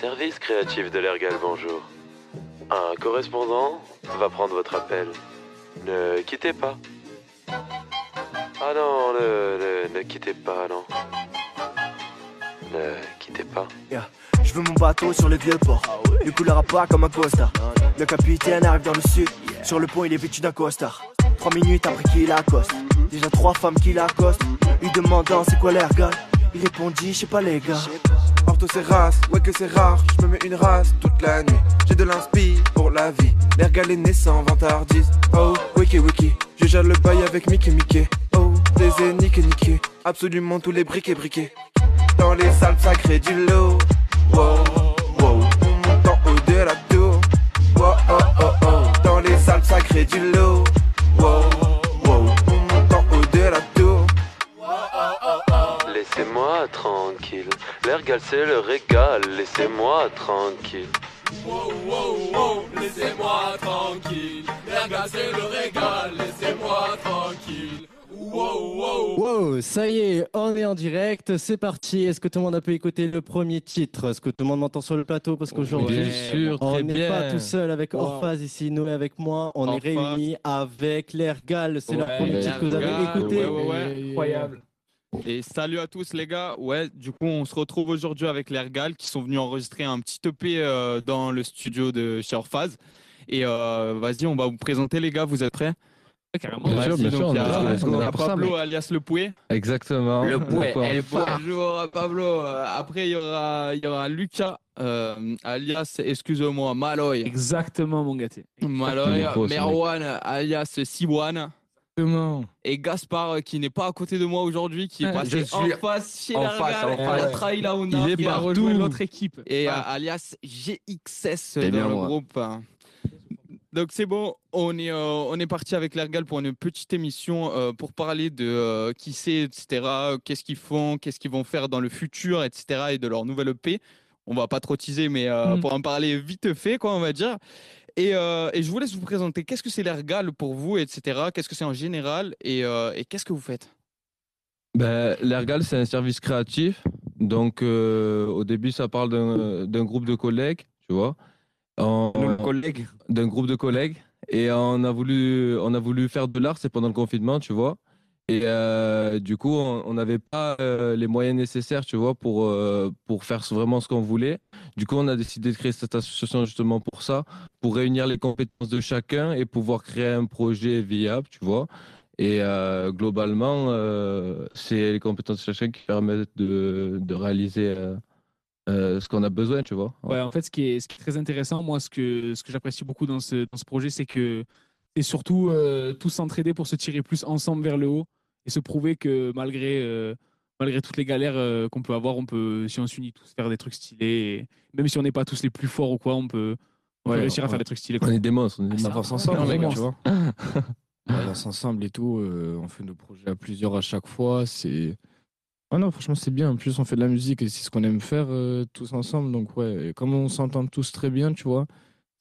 Service créatif de l'Ergal, bonjour. Un correspondant va prendre votre appel. Ne quittez pas. Ah non, ne, ne, ne quittez pas, non. Ne quittez pas. Je veux mon bateau sur le vieux port. Ne coulera pas comme un costard. Le capitaine arrive dans le sud. Sur le pont, il est vêtu d'un costard. Trois minutes après qu'il accoste. Déjà trois femmes qui l'accostent. Lui demandant c'est quoi l'ergal? Il répondit, je sais pas les gars. Ortho c'est race, ouais que c'est rare, je me mets une race toute la nuit. J'ai de l'inspi pour la vie, l'air galé naissant, vantardise. Oh, wiki wiki, je gère le bail avec Mickey Mickey. Oh, des niqué niqué, absolument tous les briquets briquets. Dans les salles sacrées du lot. Wow, wow, on monte en haut de la tour. Wow, oh, oh, oh, dans les salles sacrées du lot. Wow, wow, on monte en haut de la tour. Laissez-moi tranquille. L'Ergal, c'est le régal. Laissez-moi tranquille. Wow, wow, wow, laissez-moi tranquille. L'ergal, c'est le régal, laissez-moi tranquille. Wow, wow. Wow, ça y est, on est en direct, c'est parti. Est-ce que tout le monde a pu écouter le premier titre? Est-ce que tout le monde m'entend sur le plateau? Parce qu'aujourd'hui, on n'est pas tout seul avec Orphaz ici, Noé avec moi. On est réunis avec l'Ergal. C'est leur Ouais, premier titre que vous avez écouté. ouais, ouais, ouais. Incroyable. Et salut à tous les gars. Ouais, du coup, on se retrouve aujourd'hui avec les Ergal qui sont venus enregistrer un petit EP euh, dans le studio de chez. Et euh, vas-y, on va vous présenter les gars, vous êtes prêts? Carrément. Bien sûr, bien sûr, on est là, est là pour ça, Pablo alias Le Pouet. Exactement. Le Pouet. Pourquoi Bonjour Pablo. Euh, Après, il y aura, il y aura Lucas euh, alias, excuse-moi, Maloy. Exactement, mon gâté. Maloy, Exactement, ce mec. Merwan alias Siwan. Exactement. Et Gaspard euh, qui n'est pas à côté de moi aujourd'hui, qui est passé je suis en face chez en la Real, il face. a trahi la Honda. Il est Il a partout. rejoint l'autre équipe. Et euh, alias GXS C'est dans bien le moi. groupe. Donc c'est bon, on est, euh, on est parti avec l'Ergal pour une petite émission euh, pour parler de euh, qui c'est, etc. Qu'est-ce qu'ils font, qu'est-ce qu'ils vont faire dans le futur, etc. Et de leur nouvelle EP. On va pas trop teaser, mais euh, Mm. pour en parler vite fait, quoi, on va dire. Et, euh, et je vous laisse vous présenter. Qu'est-ce que c'est l'Ergal pour vous, etc. Qu'est-ce que c'est en général? Et, euh, et qu'est-ce que vous faites? Ben, L'Ergal, c'est un service créatif. Donc, euh, au début, ça parle d'un groupe de collègues, tu vois. En-. D'un groupe de collègues. Et on a voulu, on a voulu faire de l'art, c'est pendant le confinement, tu vois. Et euh, du coup, on n'avait pas euh, les moyens nécessaires, tu vois, pour, euh, pour faire vraiment ce qu'on voulait. Du coup, on a décidé de créer cette association justement pour ça, pour réunir les compétences de chacun et pouvoir créer un projet viable, tu vois. Et globalement, c'est les compétences de chacun qui permettent de, de réaliser ce qu'on a besoin, tu vois. Ouais, en fait, ce qui est, ce qui est très intéressant, moi, ce que, ce que j'apprécie beaucoup dans ce, dans ce projet, c'est que c'est surtout tous s'entraider pour se tirer plus ensemble vers le haut et se prouver que malgré, euh, malgré toutes les galères euh, qu'on peut avoir, on peut, si on s'unit tous, faire des trucs stylés. Et même si on n'est pas tous les plus forts ou quoi, on peut, on réussir à faire des trucs stylés. On est des monstres. On est avance ensemble, Non, mec, tu vois. On avance ensemble et tout. euh, on fait nos projets à plusieurs à chaque fois. C'est. Ah non, franchement, c'est bien. En plus, on fait de la musique et c'est ce qu'on aime faire euh, tous ensemble. Donc, ouais, et comme on s'entend tous très bien, tu vois,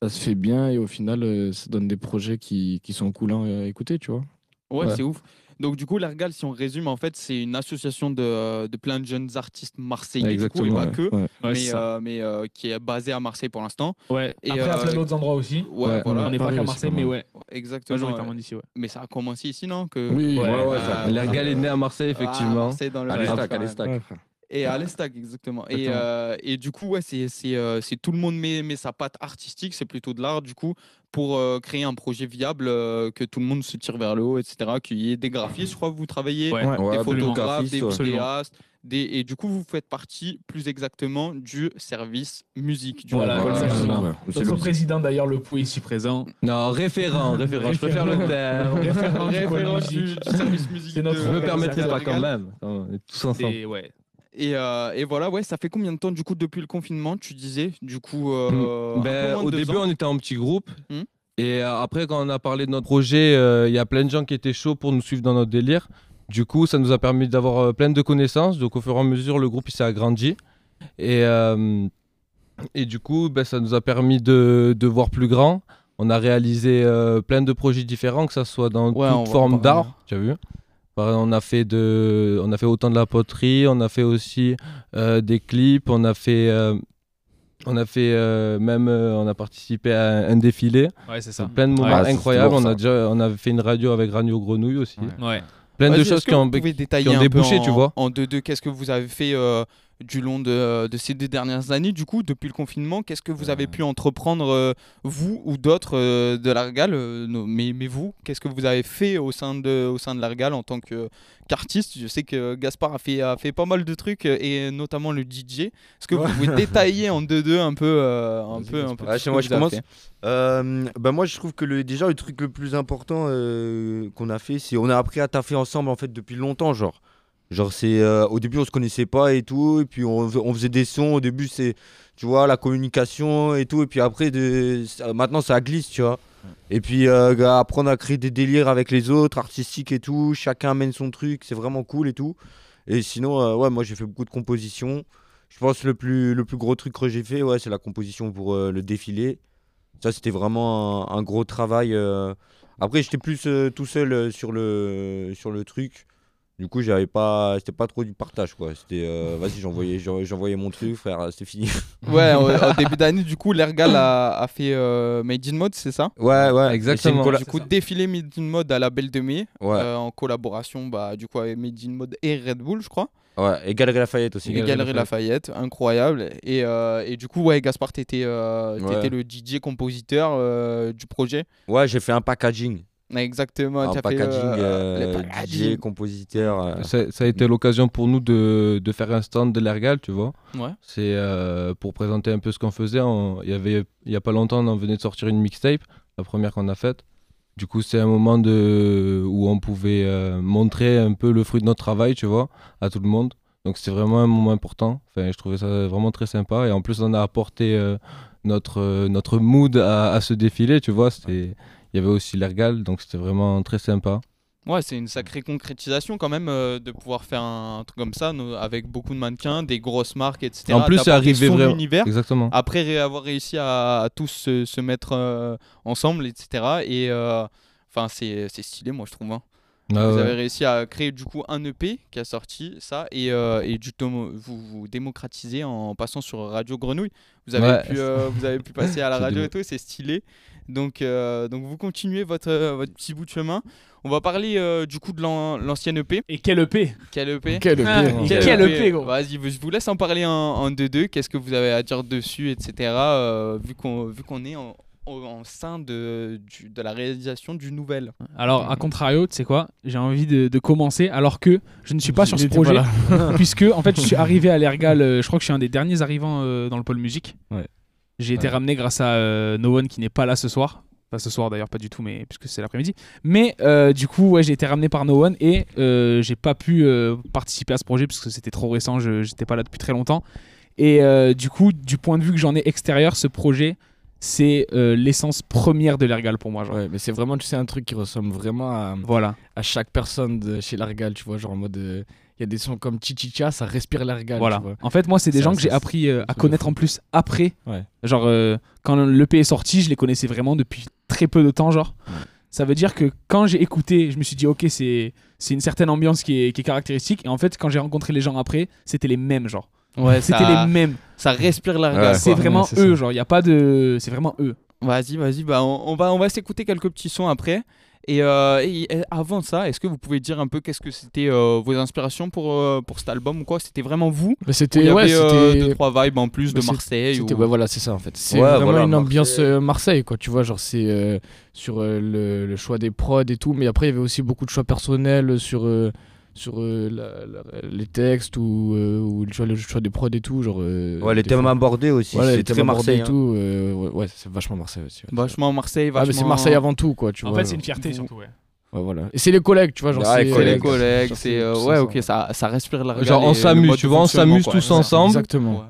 ça se fait bien et au final, euh, ça donne des projets qui, qui sont coolants à écouter, tu vois. Ouais, Ouais. c'est ouf. Donc du coup, l'Ergal, si on résume, en fait, c'est une association de, de plein de jeunes artistes marseillais, du coup, et Exactement. pas ouais. que, Ouais. Ouais, mais, euh, mais euh, qui est basée à Marseille pour l'instant. Ouais. et, Après, à euh, plein d'autres endroits aussi. Ouais, Ouais, voilà, on n'est pas qu'à Marseille, mais ouais, exactement. majoritairement ouais. d'ici, ouais. Mais ça a commencé ici, non que... Oui, Ouais, ouais, ouais. euh, ça- L'Ergal est né à Marseille, Ah, effectivement. Marseille dans le À Et à l'Estac, exactement. Et, euh, et du coup, ouais, c'est c'est, euh, c'est tout le monde met, met sa patte artistique, c'est plutôt de l'art, du coup, pour euh, créer un projet viable, euh, que tout le monde se tire vers le haut, etc. Qu'il y ait des graphistes, je crois que vous travaillez, Ouais. Des photographes, des vidéastes. Des... Et du coup, vous faites partie plus exactement du service musique. Du Voilà, Notre le- président, d'ailleurs, le Pou ici présent. Non, référent, référent. Je préfère le terme. Référent du Référent musique. du, du service musique. C'est notre de- Je me Ouais, permettrai ça pas quand même. On est tous ensemble. Et ouais. Et, euh, et voilà, ouais, ça fait combien de temps du coup depuis le confinement, tu disais Du coup, euh, peu Ben, au début, ans? on était en petit groupe. Hmm. Et euh, après, quand on a parlé de notre projet, euh, il y a plein de gens qui étaient chauds pour nous suivre dans notre délire. Du coup, ça nous a permis d'avoir plein de connaissances. Donc, au fur et à mesure, le groupe il s'est agrandi. Et, et du coup, ben, ça nous a permis de, de voir plus grand. On a réalisé plein de projets différents, que ce soit dans Ouais, toute forme d'art. Tu as vu? On a fait de, on a fait autant de la poterie, on a fait aussi euh, des clips, on a fait, euh, On a fait euh, même, euh, on a participé à un défilé. Ouais, c'est ça. Plein de moments Ouais, incroyables. On a déjà, on avait fait une radio avec Radio Grenouille aussi. Ouais. Plein de choses qui ont, qui débouché, en, tu vois. En 2-2, qu'est-ce que vous avez fait euh, du long de, de ces deux dernières années, du coup, depuis le confinement Qu'est-ce que vous avez pu entreprendre, euh, vous ou d'autres euh, de l'Argal euh, mais, mais vous, qu'est-ce que vous avez fait au sein de, au sein de l'Argal en tant qu'artiste? Je sais que Gaspard a fait, a fait pas mal de trucs, euh, et notamment le DJ. Est-ce que vous pouvez détailler en 2-2 un peu, euh, un peu, un peu que moi, je commence. Euh, bah moi, je trouve que le, déjà, le truc le plus important euh, qu'on a fait, c'est on a appris à taffer ensemble en fait depuis longtemps, genre. Genre, c'est euh, au début, on se connaissait pas et tout, et puis on, on faisait des sons. Au début, c'est, tu vois, la communication et tout, et puis après, de, maintenant, ça glisse, tu vois. Et puis euh, apprendre à créer des délires avec les autres, artistiques et tout. Chacun amène son truc, c'est vraiment cool et tout. Et sinon, euh, ouais, moi, j'ai fait beaucoup de compositions. Je pense que le plus, le plus gros truc que j'ai fait, ouais, c'est la composition pour euh, le défilé. Ça, c'était vraiment un, un gros travail. Après, j'étais plus tout seul sur, le, sur le truc. Du coup, j'avais pas, c'était pas trop du partage, quoi. C'était, euh, vas-y, j'envoyais, j'en- j'envoyais mon truc, frère, c'était fini. Ouais, au, début d'année, du coup, l'Ergal a, a fait euh, Made in Mode, c'est ça? Ouais, ouais, Exactement. Du coup, défilé Made in Mode à la Belle de Mai, Ouais. euh, en collaboration bah, du coup, avec Made in Mode et Red Bull, je crois. Ouais, et Galerie Lafayette aussi. Et Galerie Lafayette, incroyable. Et, euh, et du coup, ouais, Gaspard, t'étais euh, Ouais. le DJ compositeur euh, du projet. Ouais, j'ai fait un packaging. Exactement, Un t'as fait packaging, euh, euh, le DJ, packaging. compositeur. euh. Ça, ça a été l'occasion pour nous de, de faire un stand de l'Ergal, tu vois. Ouais. C'est euh, pour présenter un peu ce qu'on faisait. Il y avait il y a pas longtemps, on venait de sortir une mixtape, la première qu'on a faite. Du coup, c'est un moment de, où on pouvait euh, montrer un peu le fruit de notre travail, tu vois, à tout le monde. Donc c'est vraiment un moment important. Enfin, je trouvais ça vraiment très sympa. Et en plus, on a apporté euh, notre, euh, notre mood à, à ce défilé, tu vois. C'était- Il y avait aussi l'Ergal, donc c'était vraiment très sympa. Ouais, c'est une sacrée concrétisation quand même euh, de pouvoir faire un truc comme ça avec beaucoup de mannequins, des grosses marques, etc. En plus, c'est arrivé son vraiment- univers. Exactement. Après ré- avoir réussi à, à tous se, se mettre euh, ensemble, etc. Et euh, enfin, c'est c'est stylé, moi je trouve. hein. Ah vous ouais. avez réussi à créer du coup un EP qui a sorti ça et, euh, et du tomo- vous vous démocratisez en passant sur Radio Grenouille. Vous avez, Ouais. pu, euh, vous avez pu passer à la radio et tout, c'est stylé. Donc, euh, donc vous continuez votre, euh, votre petit bout de chemin. On va parler euh, du coup de l'an- l'ancienne EP. Et quel EP Quel EP Quel EP, Ah. Quel EP, gros. Vas-y, je vous laisse en parler en, en 2-2. Qu'est-ce que vous avez à dire dessus, etc. euh, vu qu'on vu qu'on est en, en, en sein de, du- de la réalisation du nouvel. Alors, à contrario, tu sais quoi? J'ai envie de, de commencer alors que je ne suis pas sur ce projet. puisque, en fait, je suis arrivé à l'Ergal, euh, je crois que je suis un des derniers arrivants euh, dans le pôle musique. Ouais. J'ai été ramené grâce à euh, No One qui n'est pas là ce soir. Pas ce soir d'ailleurs, pas du tout, mais puisque c'est l'après-midi. Mais euh, du coup, ouais, j'ai été ramené par No One et euh, j'ai pas pu euh, participer à ce projet parce que c'était trop récent, je j'étais pas là depuis très longtemps. Et euh, du coup, du point de vue que j'en ai extérieur, ce projet, c'est euh, l'essence première de l'Ergal pour moi. Genre. Ouais, mais c'est vraiment, tu sais, un truc qui ressemble vraiment à, Voilà. à chaque personne de chez l'Argal, tu vois, genre en mode. euh, Il y a des sons comme Chichicha, ça respire l'Argal. Voilà. tu vois. En fait, moi, c'est des gens que j'ai appris euh, à connaître en plus après. Ouais. Genre, euh, quand l'EP est sorti, je les connaissais vraiment depuis très peu de temps, genre. Ça veut dire que quand j'ai écouté, je me suis dit, ok, c'est c'est une certaine ambiance qui est, qui est caractéristique. Et en fait, quand j'ai rencontré les gens après, c'était les mêmes, genre. Ouais, c'était ça- les mêmes. Ça respire l'Argal. c'est vraiment eux, ça. genre. Il y a pas de. C'est vraiment eux. Vas-y, vas-y, bah on, on va, on va s'écouter quelques petits sons après. Et, euh, et- avant ça, est-ce que vous pouvez dire un peu qu'est-ce que c'était euh, vos inspirations pour, euh, pour cet album ou quoi? C'était vraiment vous? C'était. il y ouais, avait euh, deux, trois vibes en plus de Marseille C'était- ou... ouais, voilà, c'est ça en fait. C'est Ouais, vraiment voilà, une ambiance Marseille. Marseille, quoi. Tu vois, genre c'est euh, sur le, le choix des prods et tout, mais après il y avait aussi beaucoup de choix personnels sur euh, sur euh, la- la- les textes ou, euh, ou le, choix, le choix des prods et tout, genre. euh, Ouais, les thèmes fois- abordés aussi, Voilà, c'est les très Marseille. et hein. tout. euh, ouais, ouais, c'est vachement Marseille aussi. ouais. Vachement Marseille, Ah, vachement... mais c'est Marseille avant tout, quoi. Tu en vois, fait, c'est genre. une fierté surtout, ouais. Ouais, voilà. Et c'est les collègues, tu vois, genre. Ah, c'est C'est les collègues. c'est... euh, ouais, ça, ok, ça, ça respire l'Argal. Genre, on s'amuse, tu vois, on s'amuse tous ensemble. Exactement.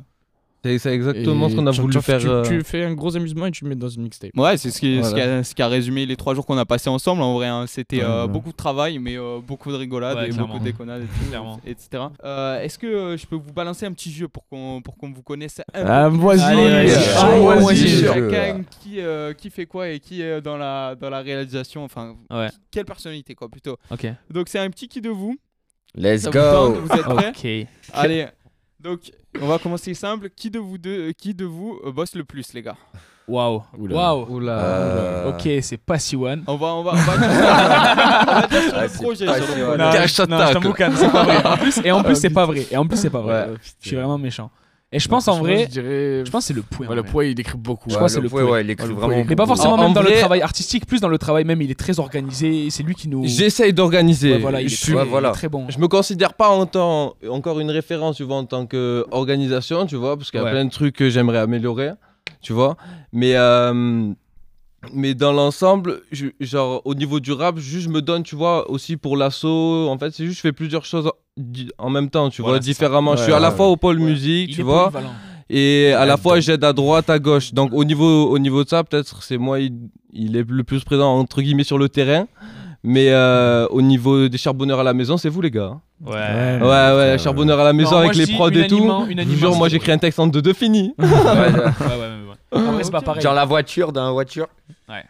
C'est c'est exactement Et ce qu'on a tu- voulu tu- faire. Tu, euh, tu fais un gros amusement et tu le mets dans une mixtape. Ouais, c'est ce qui, ce, qui a, ce qui a résumé les trois jours qu'on a passé ensemble. En vrai, hein. c'était Ouais, euh, voilà. beaucoup de travail, mais euh, beaucoup de rigolade Ouais, et clairement. beaucoup de déconnades, et tout, Clairement. etc. Euh, Est-ce que euh, je peux vous balancer un petit jeu pour qu'on pour qu'on vous connaisse un Ah, chaud, Ah. Chacun qui, euh, qui fait quoi et qui est dans la, dans la réalisation? Enfin, Ouais. quelle personnalité, quoi, plutôt? Ok. Donc, c'est un petit qui de vous. Let's Ça vous tente? go Vous êtes prêts? Ok. Allez. Donc, on va commencer simple. Qui de vous deux, qui de vous euh, bosse le plus, les gars? Waouh. Oula. Waouh. Oula. Euh, Ok, c'est pas Siwan. On va, on va, on va dire, on va dire sur Ah, le projet. sur le projet. Non, Cache ta non, je tacle. t'avoue, Can, c'est pas vrai. En plus, et en plus, c'est pas vrai. Et en plus, c'est pas vrai. Ouais. Je suis vraiment méchant. Et je pense en vrai, je dirais. je pense que c'est le Ouais, le poids, il écrit beaucoup. Je crois que c'est le ouais, il écrit vraiment. Mais pas forcément En- même en dans le travail artistique, plus dans le travail même, il est très organisé. C'est lui qui nous. J'essaye d'organiser. Ouais, voilà, il est, Je très, bon. Je me considère pas en tant, encore une référence, tu vois, en tant qu'organisation, tu vois, parce qu'il y a Ouais. plein de trucs que j'aimerais améliorer, tu vois. Mais, euh, mais dans l'ensemble, genre, au niveau du rap, juste je me donne, tu vois, aussi pour l'assaut. En fait, c'est juste je fais plusieurs choses en même temps, tu Voilà, vois, différemment. je suis à la fois au pôle Ouais. musique, Il tu vois, et à la fois j'aide à droite, à gauche. Donc au niveau, au niveau de ça, peut-être c'est moi, il, il est le plus présent, entre guillemets, sur le terrain. Mais euh, au niveau des charbonneurs à la maison, c'est vous les gars. hein. Ouais. Ouais, ouais, charbonneur à la maison Non, avec les prods et tout. unanimement- moi c'est j'écris un texte en deux deux fini. Ouais, Ouais, ouais, ouais, vrai, c'est pas pareil. Genre la voiture, dans la voiture.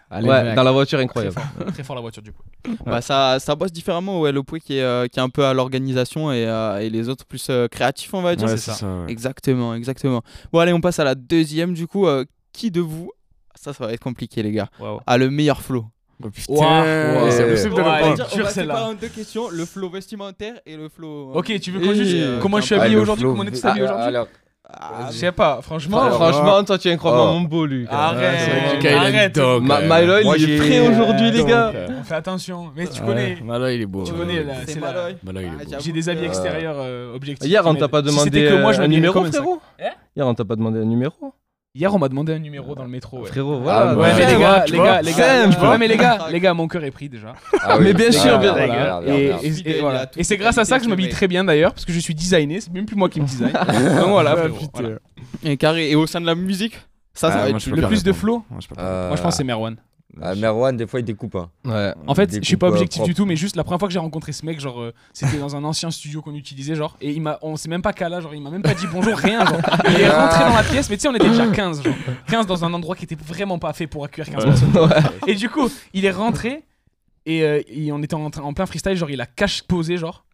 Allez, ouais, mec. dans la voiture, Très incroyable. fort. Très fort la voiture du coup. Bah, ça, ça bosse différemment, ouais, le Pouet qui est, euh, qui est un peu à l'organisation et, euh, et les autres plus euh, créatifs, on va dire. Ouais, c'est ça. ça. ouais. Exactement, exactement. Bon, allez, on passe à la deuxième, du coup. euh, qui de vous, ça, ça va être compliqué, les gars, a le meilleur flow? Oh, putain, Ouah, c'est impossible de on va séparer en deux questions, le flow vestimentaire et le flow... Ok, tu veux qu'on juge euh, comment je suis Ah, habillé aujourd'hui Comment on est tous Ah, habillés aujourd'hui? alors, ah, Je sais pas, franchement. Fran- Franchement, toi tu es incroyablement Oh. mon beau, lui. Arrête, arrête. dog. Ma- Ouais. Milo, Moi, il est j'ai- frais aujourd'hui, les gars. euh, On fait attention, mais tu ouais, connais. Mala, il est beau. Tu ouais. connais là, c'est est Ah, J'ai des habits que- extérieurs euh, objectifs. Hier, on t'a pas Si demandé c'était que moi, je un numéro, frérot Hein Hier, on t'a pas demandé un numéro Hier, on m'a demandé un numéro dans le métro. Ouais. Frérot, Ah, voilà. ouais, Ouais, mais les gars, les gars, les gars, ouais, mais les gars, les gars, mon cœur est pris déjà. Ah oui. Mais bien sûr, Ah, bien- regarde, Et- voilà. c'est grâce à ça que je m'habille très bien d'ailleurs, parce que je suis designé, c'est même plus moi qui me design. Donc voilà, frérot, putain. voilà. Et carré, et au sein de la musique, ça, ça Ah, va être Le plus de flow Moi, je. Euh, Moi je pense que c'est Merwan. Ah, Merwan, des fois, il découpe. hein. Ouais. En fait, je suis pas euh, objectif du tout, mais juste la première fois que j'ai rencontré ce mec, genre, euh, c'était dans un ancien studio qu'on utilisait, genre, et il m'a, on s'est même pas cala, genre, il m'a même pas dit bonjour, rien, genre. Il est rentré dans la pièce, mais tu sais, on était déjà 15, genre, 15 dans un endroit qui était vraiment pas fait pour accueillir 15 personnes. Et du coup, il est rentré, et, euh, et on était en, en plein freestyle, genre, il a cash posé, genre.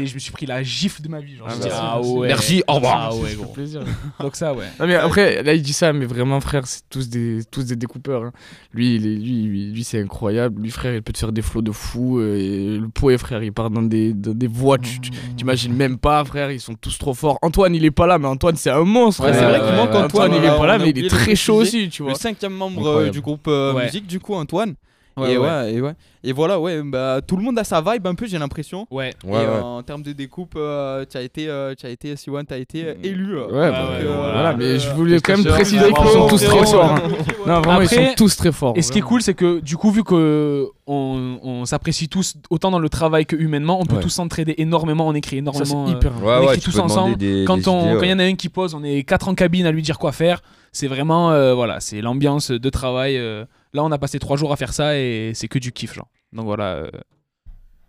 Et je me suis pris la gifle de ma vie, genre. Ah, Je dis, merci, ah ouais. Merci, au revoir. Ah ouais, Ça fait gros. plaisir. Donc ça, ouais. Non mais après là il dit ça mais vraiment frère c'est tous des tous des découpeurs hein. lui il est lui lui, lui, c'est incroyable lui frère il peut te faire des flots de fou euh, et le poet frère il part dans des dans des voix tu tu- t'imagines même pas frère ils sont tous trop forts Antoine il est pas là mais Antoine c'est un monstre Ouais, c'est vrai qu'il manque Antoine Antoine, il est pas là mais il est le très chaud aussi tu le vois cinquième membre euh, du groupe euh, Ouais. musique, du coup, Antoine. Ouais, et, ouais. ouais, et ouais. Et voilà, ouais, bah, tout le monde a sa vibe un peu, j'ai l'impression. Ouais. Ouais, et euh, ouais. en termes de découpe, euh, tu as été, euh, tu as été, Siwan, tu as été euh, élu. ouais, bah, euh, voilà mais je voulais quand même préciser qu'ils sont tous très forts hein. non vraiment ils sont tous très forts Et ce qui est cool, c'est que du coup, vu que on, on s'apprécie tous autant dans le travail que humainement, on peut Ouais. tous s'entraider énormément, on écrit ça énormément. c'est hyper Ouais, On écrit tous ensemble. des- quand il y en a un qui pose, on est quatre en cabine à lui dire quoi faire. C'est vraiment, euh, voilà, c'est l'ambiance de travail. euh. Là, on a passé trois jours à faire ça et c'est que du kiff, genre. Donc voilà, euh,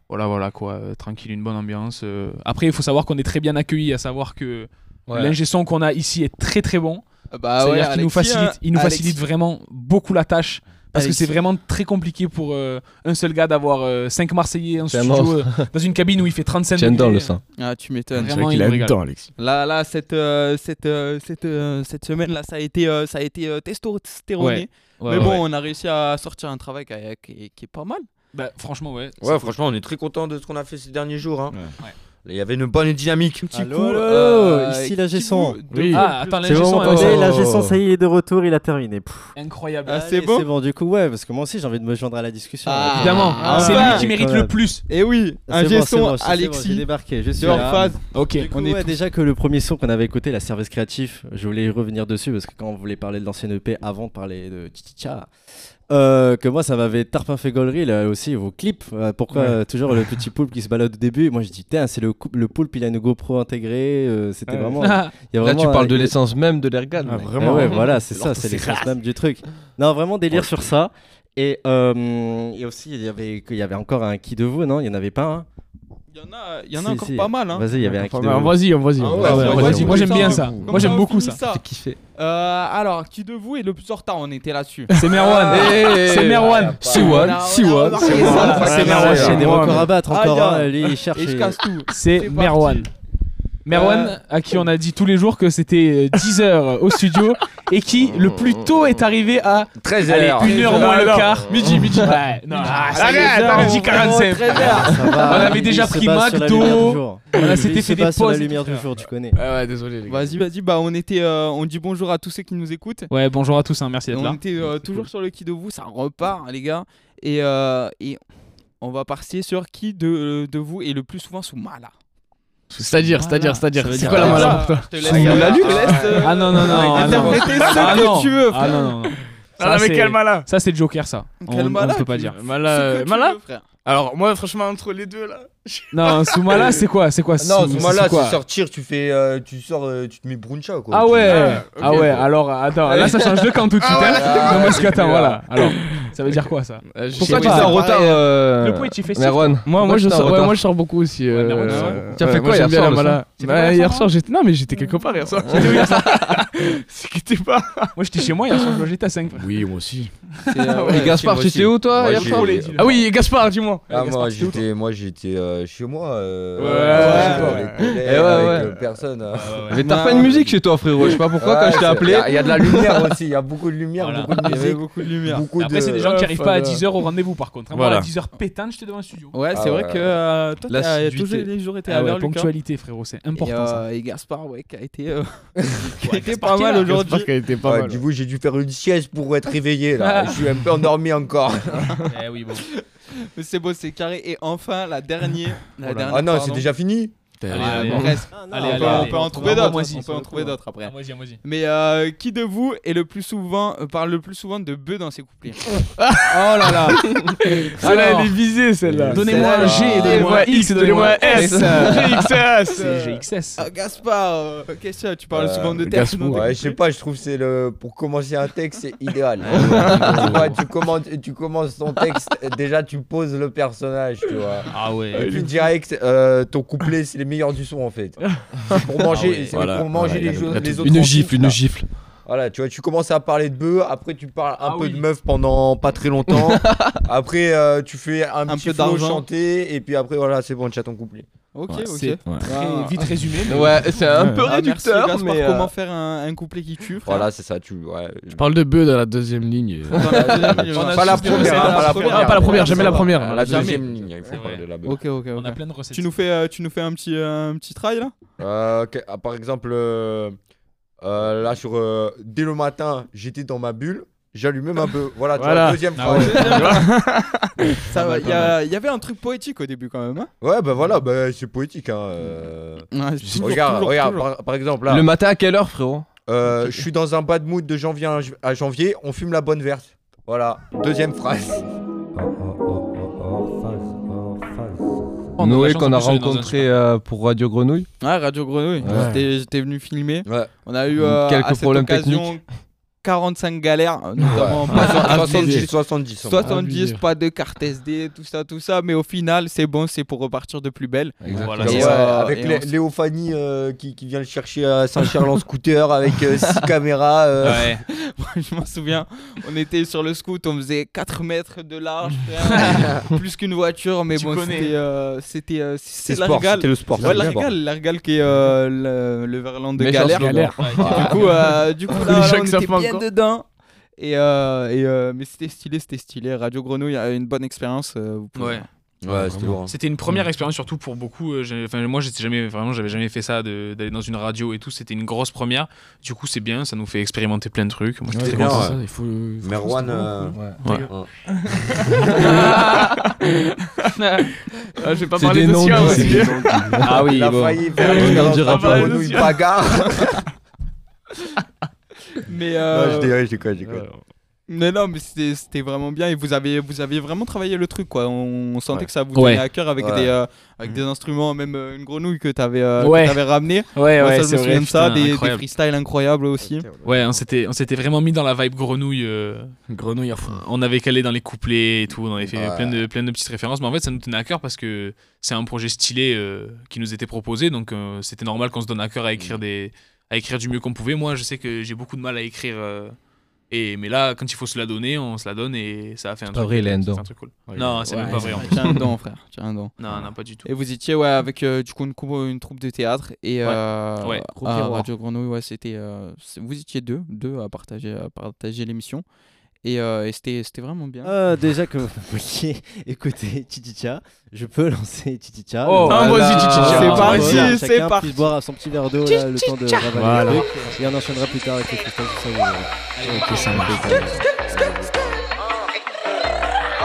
voilà, voilà quoi, euh, tranquille, une bonne ambiance. euh. Après, il faut savoir qu'on est très bien accueillis, à savoir que Ouais. l'ingé son qu'on a ici est très très bon. Bah ouais, C'est-à-dire qu'il nous facilite, hein, il nous Alexis. facilite vraiment beaucoup la tâche. Parce que c'est vraiment très compliqué pour euh, un seul gars d'avoir 5 Marseillais en studio euh, dans une cabine où il fait 35 Tiens dans le sein. Ah, tu m'étonnes. Vraiment, il a le temps Alexis Là, là, cette, euh, cette, euh, cette, euh, cette semaine là, ça a été, euh, ça a été euh, testostéroné. Ouais, Mais bon, ouais. on a réussi à sortir un travail qui, est- qui est- qui est pas mal. Bah, franchement, ouais. Ouais, franchement, on est très content de ce qu'on a fait ces derniers jours. hein. Ouais. Il y avait une bonne dynamique. Petit Allô, coup, allô, euh, ici la Gesson. Oui. Ah, attends, bon, la Gesson, ça y est, il est de retour, il a terminé. Pff. incroyable. Ah, c'est bon C'est bon, du coup, ouais, parce que moi aussi j'ai envie de me joindre à la discussion. Ah. Évidemment, Ah, c'est lui qui mérite le plus. Et oui, C'est un bon, G c'est son, bon, c'est bon, J'ai Alexis, débarqué, je suis de là. phase. Ok, Du coup, on est ouais, déjà que le premier son qu'on avait écouté, la Service Créatif, je voulais revenir dessus parce que quand on voulait parler de l'ancienne EP avant de parler de Chichicha, euh, que moi ça m'avait tarpin fait gaulerie là aussi vos clips. Euh, pourquoi Ouais. euh, toujours le petit poulpe qui se balade au début? Moi je dis, tiens, c'est le, le poulpe, il a une GoPro intégrée. euh, C'était Ouais. vraiment. Ah, y a Là, tu vraiment parles de l'essence même de l'ergan. Ah, vraiment ouais, voilà, c'est ça, c'est l'essence même du truc. Non, vraiment délire sur ça. Et, euh, et aussi, il y avait, il y avait encore un qui de vous, non? Il y en avait pas un? Il y en a, il y en a Si, encore si. pas mal. Hein. Vas-y, il y avait un qui de Enfin, vous. vas-y vas-y Ah ouais, vas-y, ouais, vas-y. vas-y, moi j'aime bien ça, comme Moi j'aime on beaucoup finit ça. J'ai kiffé. Euh, alors, qui de vous est le plus en retard On était là-dessus? C'est Merwan. C'est Merwan. Siwan, Siwan. C'est ça, c'est c'est Merwan, Merwan. il y a des Merwan. records à battre Ah, encore. hein, Lui, il cherche. Et je et- casse tout. C'est C'est Merwan. Merwan, à qui on a dit tous les jours que c'était euh, 10 heures au studio et qui le plus tôt est arrivé à 13 allez, heures. une heure moins le quart. Midi, midi. Ouais, non, ah, ça Allez, midi 45. Ça va, On avait déjà pris McDo. On s'était fait des sur la pauses. lumière du jour, tu connais. Ouais, ouais, désolé, les gars. Vas-y, vas-y. Bah, on était, euh, on dit bonjour à tous ceux qui nous écoutent. Ouais, bonjour à tous, hein, merci d'être On là. était euh, toujours sur le qui de vous, ça repart, hein, les gars. Et, euh, et on va partir sur qui de, de vous est le plus souvent sous mala. C'est-à-dire, c'est-à-dire, c'est-à-dire. C'est dire quoi la ça pour toi la laisse, euh, Ah non, non, non. ah, non. interpréter ce Ah que non. tu veux, Ah frère. non, non, non. Ah, Ça, mais c'est- quel mala Ça, c'est Joker, ça. On, peut pas dire. Mala, mala. Alors, moi, franchement, entre les deux, là. Non, sous mala, c'est quoi C'est quoi Non, moment-là, c'est sortir, tu fais, euh, tu sors, euh, tu te mets bruncha quoi. Ah ouais, Ah, ah ouais, alors attends, là ça change de camp tout de suite. hein. Ah, non, parce qu'attends, voilà. Alors, ça veut dire quoi ça Euh, Pourquoi tu fais en retard, euh, Le point, tu fais Merwan. Moi, moi, je sors, ouais, moi, je sors beaucoup aussi. Tu as fait quoi hier j'aime bien soir, la le mala. C'était Bah, pas hier Hier soir, soir, j'étais. Non, mais j'étais quelque part hier soir. C'était pas. Moi j'étais chez moi hier soir, je logeais à 5. Oui, moi aussi. Euh, Et Gaspard, tu étais où toi hier soir Ah oui, Gaspard, dis-moi. Ah, moi j'étais, moi j'étais euh, chez moi. Euh, Ouais, avec, ouais, avec collègues, Eh ouais, avec ouais. euh, personne. hein. Mais t'as pas de musique chez toi, frérot. Je sais pas pourquoi quand je t'ai appelé. Il y, a de la lumière aussi, il y a beaucoup de lumière, Voilà. beaucoup de Il y avait musique. beaucoup de lumière. Beaucoup Après, de... c'est des gens qui arrivent pas à voilà. 10h au rendez-vous par contre. hein. Moi Voilà. à 10h pétante, j'étais devant le studio. Ouais, c'est Ah vrai ouais. que euh, toi, t'as toujours les jours été Ah à l'heure, ponctualité, frérot, c'est important euh, et Gaspard, ouais, qui a été, euh, qui a été Gaspard pas mal aujourd'hui. Gaspard qui a été pas Ouais, mal. du coup, j'ai dû faire une sieste pour être réveillé là. Je suis un peu endormi encore. Eh oui, bon. Mais c'est beau, c'est carré. Et enfin, la dernière. La Oh dernière Ah non, c'est pardon. déjà fini Allez, Ah, allez. bon, presque. Allez, on allez, peut, allez. on peut en trouver d'autres. aussi, On peut en trouver d'autres après. Ah. Mais euh, qui de vous est le plus souvent euh, parle le plus souvent de bœufs dans ses couplets? Oh là là Celle-là, elle est visée, celle-là. Donnez-moi un G et donnez-moi un X, donnez-moi un S. GXS. C'est GXS. Ah, Gaspard, euh, qu'est-ce que tu parles Euh, souvent de texte tes Ouais, je sais pas, je trouve que c'est le pour commencer un texte, c'est idéal. tu, vois, tu commences, tu commences ton texte, déjà tu poses le personnage, tu vois. Ah Et ouais. puis direct, euh, ton couplet, c'est les du son en fait. C'est pour manger, ouais, c'est voilà. pour manger Voilà, les, autres. Une gifle, une là. gifle. Voilà, tu vois, tu commences à parler de bœufs, après tu parles un Ah peu oui. de meufs pendant pas très longtemps. après, euh, tu fais un, Un petit peu flow chanté, et puis après, voilà, c'est bon, tu as ton couplet. Ok, Ouais, ok. c'est Très Ah. vite résumé. mais- Ouais, c'est un peu Ah, merci, réducteur, Gaspard, mais. euh, comment faire un, un couplet qui tue frère Voilà, c'est ça, tu. Ouais. Je parle de bœuf dans la deuxième ligne. Dans la deuxième ligne, On a ouais. Pas la première, pas la première. première. Ah, pas la première, jamais la première. La deuxième ligne, il faut parler de la bœuf. Ok, ok, On a plein de recettes. Tu nous fais, euh, tu nous fais un petit, euh, un petit try là? Euh, ok, ah, par exemple, euh, euh, là sur euh, dès le matin, j'étais dans ma bulle, j'allumais ma bœuf. Voilà, tu vois, Voilà. deuxième Ah phrase. Ça va, mal, Il y, avait un truc poétique au début quand même. Hein Ouais, bah voilà, bah, c'est poétique. Hein, euh. Ouais, toujours, regarde, toujours, regarde toujours. Par, par exemple, là, Le matin à quelle heure, frérot? Euh, je suis dans un bad mood de janvier à- janvier, on fume la bonne verte. Voilà, deuxième phrase. On a Noé qu'on a rencontré euh, pour Radio Grenouille. Ouais, Radio Grenouille. Ouais. J'étais- J'étais venu filmer. Ouais. On a eu euh, Quelques à cette problèmes occasion, techniques. 45 galères, notamment Ouais. pas- 70, 70. 70, Abusé. pas de carte SD, tout ça, tout ça. Mais au final, c'est bon, c'est pour repartir de plus belle. Voilà, Et, ouais, euh, avec et Lé- on s- Léo Fanny euh, qui, qui vient le chercher à Saint-Charles en scooter avec 6 caméras. euh, Ouais. je m'en souviens, on était sur le scoot, on faisait 4 mètres de large, plus qu'une voiture, mais Tu bon, c'était euh, euh, la sport, régale. c'était le sport. Ouais, la régale, la régale qui est euh, le, le verlan de galère. Galère. Du coup, euh, du coup là, là, on était bien dedans. Et, euh, et euh, mais c'était stylé, c'était stylé. Radio Grenouille a une bonne expérience. euh, vous pouvez- Ouais. Ouais, c'était une première expérience surtout pour beaucoup. Enfin, moi, j'étais jamais vraiment, j'avais jamais fait ça de- d'aller dans une radio et tout. C'était une grosse première. Du coup, c'est bien, ça nous fait expérimenter plein de trucs. Moi, j'étais C'est très bien, content. ouais. Il faut. faut- Merwan, euh, Ouais. Ah, je vais pas parler de. Ah oui, Il a failli faire une bagarre. Mais, Non, euh, je déconne, je déconne, je déconne. mais non, mais c'était vraiment bien. Et vous avez, vous avez vraiment travaillé le truc, quoi. On, on sentait Ouais. que ça vous Ouais. tenait à cœur avec, Ouais. des, euh, avec des instruments, même euh, une grenouille que t'avais euh, Ouais. que t'avais ramené. Ouais, Moi, ouais, ça, je me souviens de ça, putain, des, freestyles incroyables aussi. Ouais, on s'était, on s'était vraiment mis dans la vibe grenouille. euh, Grenouille à fond. on avait calé dans les couplets et tout. On avait fait Ouais. plein, de, plein de petites références. Mais en fait, ça nous tenait à cœur parce que c'est un projet stylé euh, qui nous était proposé. Donc, euh, c'était normal qu'on se donne à cœur à écrire, des, à écrire du mieux qu'on pouvait. Moi, je sais que j'ai beaucoup de mal à écrire. euh, Et, mais là, quand il faut se la donner, on se la donne et ça a fait un truc. vrai, il a un truc cool. Ouais, non, c'est Ouais, même pas vrai. Tiens un don, frère. Tiens un don. Non, non, pas du tout. Et vous étiez ouais, avec euh, du coup une, coupe- une troupe de théâtre et Ouais. euh, Ouais. Radio Grenouille, ouais, c'était euh, vous étiez deux, deux à partager à partager l'émission et, euh, et c'était c'était vraiment bien. Euh, déjà que vous vouliez écouter Titicha, je peux lancer Titicha. Oh, ah, vas-y. Ah, C'est parti, Chacun c'est puisse parti. boire à son petit verre d'eau là, le temps de ravaler Voilà. le truc. Et on enchaînera plus tard avec les tout ça. vous verrez. Ok, ça marche.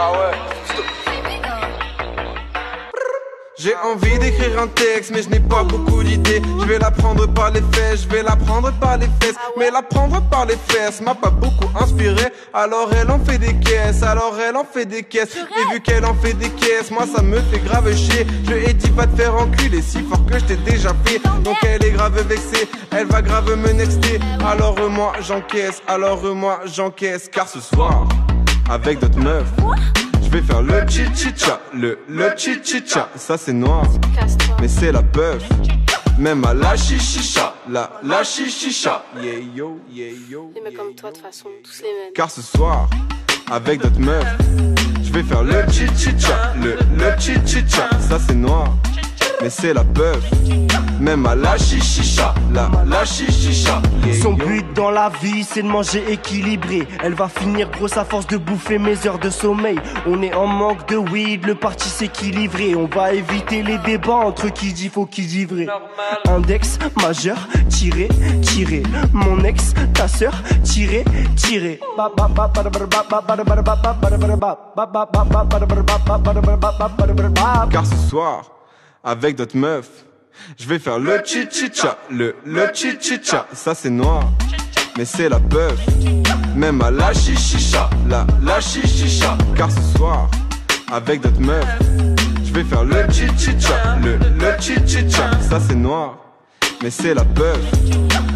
Ah ouais. J'ai envie d'écrire un texte, mais je n'ai pas beaucoup d'idées. Je vais la prendre par les fesses, je vais la prendre par les fesses. Mais la prendre par les fesses m'a pas beaucoup inspiré. Alors elle en fait des caisses, alors elle en fait des caisses. Et vu qu'elle en fait des caisses, moi ça me fait grave chier. Je lui ai dit pas de faire enculer si fort que je t'ai déjà fait. Donc elle est grave vexée, elle va grave me nexter. Alors euh, moi j'encaisse, alors moi j'encaisse. Car ce soir, avec d'autres meufs. Je vais faire le chichicha, le le chichicha, ça c'est noir, mais c'est la peuf. Même à la chichicha, la la chichicha. Yeah yo, yeah yo. Les mecs comme toi, de toute façon, tous les mêmes. Car ce soir, avec d'autres meufs, je vais faire le chichicha, le le chichicha, ça c'est noir, mais c'est la peuf. Même à la chichicha, la la chichicha. Son but dans la vie, c'est de manger équilibré. Elle va finir grosse à force de bouffer mes heures de sommeil. On est en manque de weed, le parti s'équilibrer. On va éviter les débats entre qui dit faux, qui dit vrai. Index majeur, tiré, tiré. Mon ex, ta sœur, tiré, tiré. Car ce soir, avec d'autres meufs, je vais faire le chichicha, le le chichicha, ça c'est noir, mais c'est la peuf. Même à la chichicha, la la chichicha. Car ce soir, avec d'autres meufs, je vais faire le chichicha, le le chichicha, ça c'est noir, mais c'est la peuf.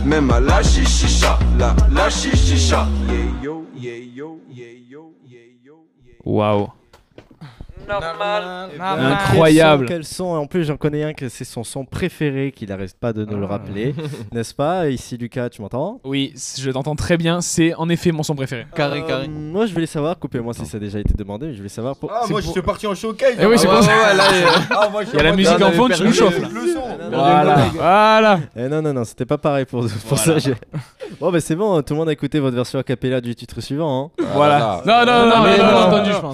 Même à la chichicha, la la chichicha. Yeah yo, yeah yo, yeah yo, yeah yo. Waouh. Incroyable. Quel son, En plus, j'en connais un que c'est son son préféré, qu'il n'arrête pas de nous le rappeler. N'est-ce pas Ici, Lucas, tu m'entends? Oui, je t'entends très bien. C'est en effet mon son préféré. Carré, carré. Euh, Moi, je voulais savoir, coupez-moi si ça a déjà été demandé, mais je voulais savoir. Pour... Ah, c'est moi, pour- je suis parti en showcase. Eh oui, c'est Ah, pour ouais, ça. ouais, là, Il y a- ah, moi, je suis il y a la musique Ah, en fond, tu nous chauffes. Voilà, voilà. Eh non, non, non, c'était pas pareil pour, pour Voilà. ça. Bon, bah c'est bon, tout le monde a écouté votre version a cappella du titre suivant. Hein. Voilà. Non, non, non, non, non,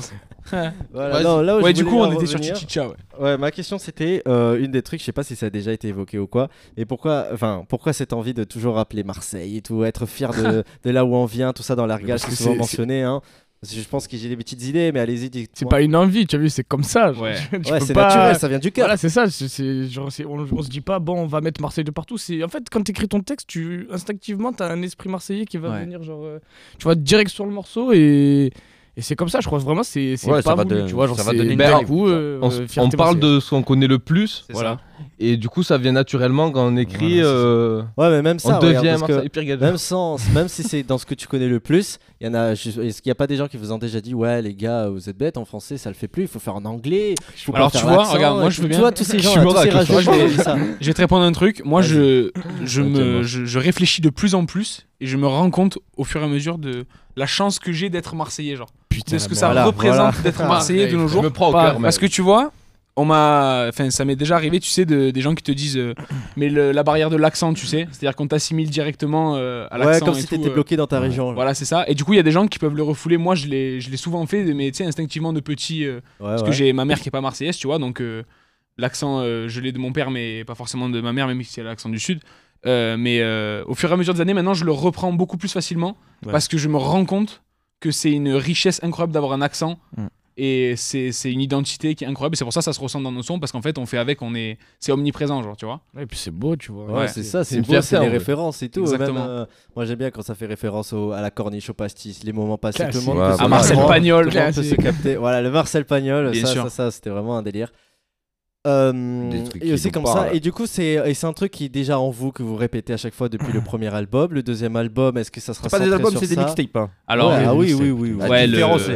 là où Ouais, je du coup, on était sur Chichicha, ouais. Ouais, ma question c'était euh, une des trucs, je sais pas si ça a déjà été évoqué ou quoi, et pourquoi, enfin, pourquoi cette envie de toujours rappeler Marseille et tout, être fier de, de là où on vient, tout ça dans l'argage, c'est souvent mentionné. Hein. Je pense que j'ai des petites idées, mais allez-y, C'est pas une envie, tu as vu, c'est comme ça. Ouais. c'est pas- naturel, ça vient du cœur. Voilà, c'est ça. genre, c'est- on, on se dit pas, bon, on va mettre Marseille de partout. C'est En fait, quand tu écris ton texte, tu, instinctivement, tu as un esprit marseillais qui va Ouais. venir, genre, euh, tu vois, direct sur le morceau et. Et c'est comme ça, je crois vraiment, c'est Ouais, pas ça va voulu, de- tu vois, genre, ça va donner ben, coup, euh, on, parle de ce qu'on connaît le plus. Voilà. Et du coup, ça vient naturellement quand on écrit. euh, Ouais, mais même ça, on regarde, devient parce que même, sans, même si c'est dans ce que tu connais le plus, il y en a. Est-ce qu'il n'y a pas des gens qui vous ont déjà dit, ouais, les gars, vous êtes bêtes, en français, ça le fait plus, il faut faire en anglais. faut Alors tu vois, regarde, moi je veux bien. Tu vois, tous ces gens, je vais- te répondre un truc. Moi, je, je, me, je réfléchis de plus en plus et je me rends compte au fur et à mesure de la chance que j'ai d'être Marseillais, genre. Putain, de ce que ça représente Voilà. d'être Marseillais de nos jours. me prends au Pas- cœur, Parce que tu vois, on m'a, enfin, ça m'est déjà arrivé, tu sais, de, des gens qui te disent, euh, mais le- la barrière de l'accent, tu sais, c'est-à-dire qu'on t'assimile directement euh, à Ouais, l'accent. comme et si t'étais euh, bloqué dans ta région. Voilà, c'est ça. Et du coup, il y a des gens qui peuvent le refouler. Moi, je l'ai, je l'ai souvent fait, mais tu sais, instinctivement de petit, euh, parce ouais. que j'ai ma mère qui est pas marseillaise, tu vois, donc euh, l'accent, euh, je l'ai de mon père, mais pas forcément de ma mère, même si c'est l'accent du sud. Euh, mais euh, au fur et à mesure des années, maintenant, je le reprends beaucoup plus facilement Ouais. parce que je me rends compte que c'est une richesse incroyable d'avoir un accent. Mm. Et c'est c'est une identité qui est incroyable. C'est pour ça que ça se ressent dans nos sons parce qu'en fait, on fait avec, on est, c'est omniprésent, genre, tu vois. Et puis c'est beau, tu vois. Ouais, c'est ça, c'est fierté, c'est vrai. références et tout. Exactement. Même, euh, moi j'aime bien quand ça fait référence au- à la corniche, au pastis, les moments passés. Tout le Classique. monde Ouais, à Marcel Pagnol, tout le monde peut se classique. capter. Voilà, le Marcel Pagnol, Bien ça, sûr. ça, ça, c'était vraiment un délire. Euh, et aussi comme parlent. ça. Et du coup, c'est un truc qui est déjà en vous que vous répétez à chaque fois depuis le premier album. Le deuxième album, est-ce que ça sera C'est pas des albums, c'est des mixtapes, hein. Alors, Ouais, ah oui, oui, oui, oui. La Ouais, le- différence,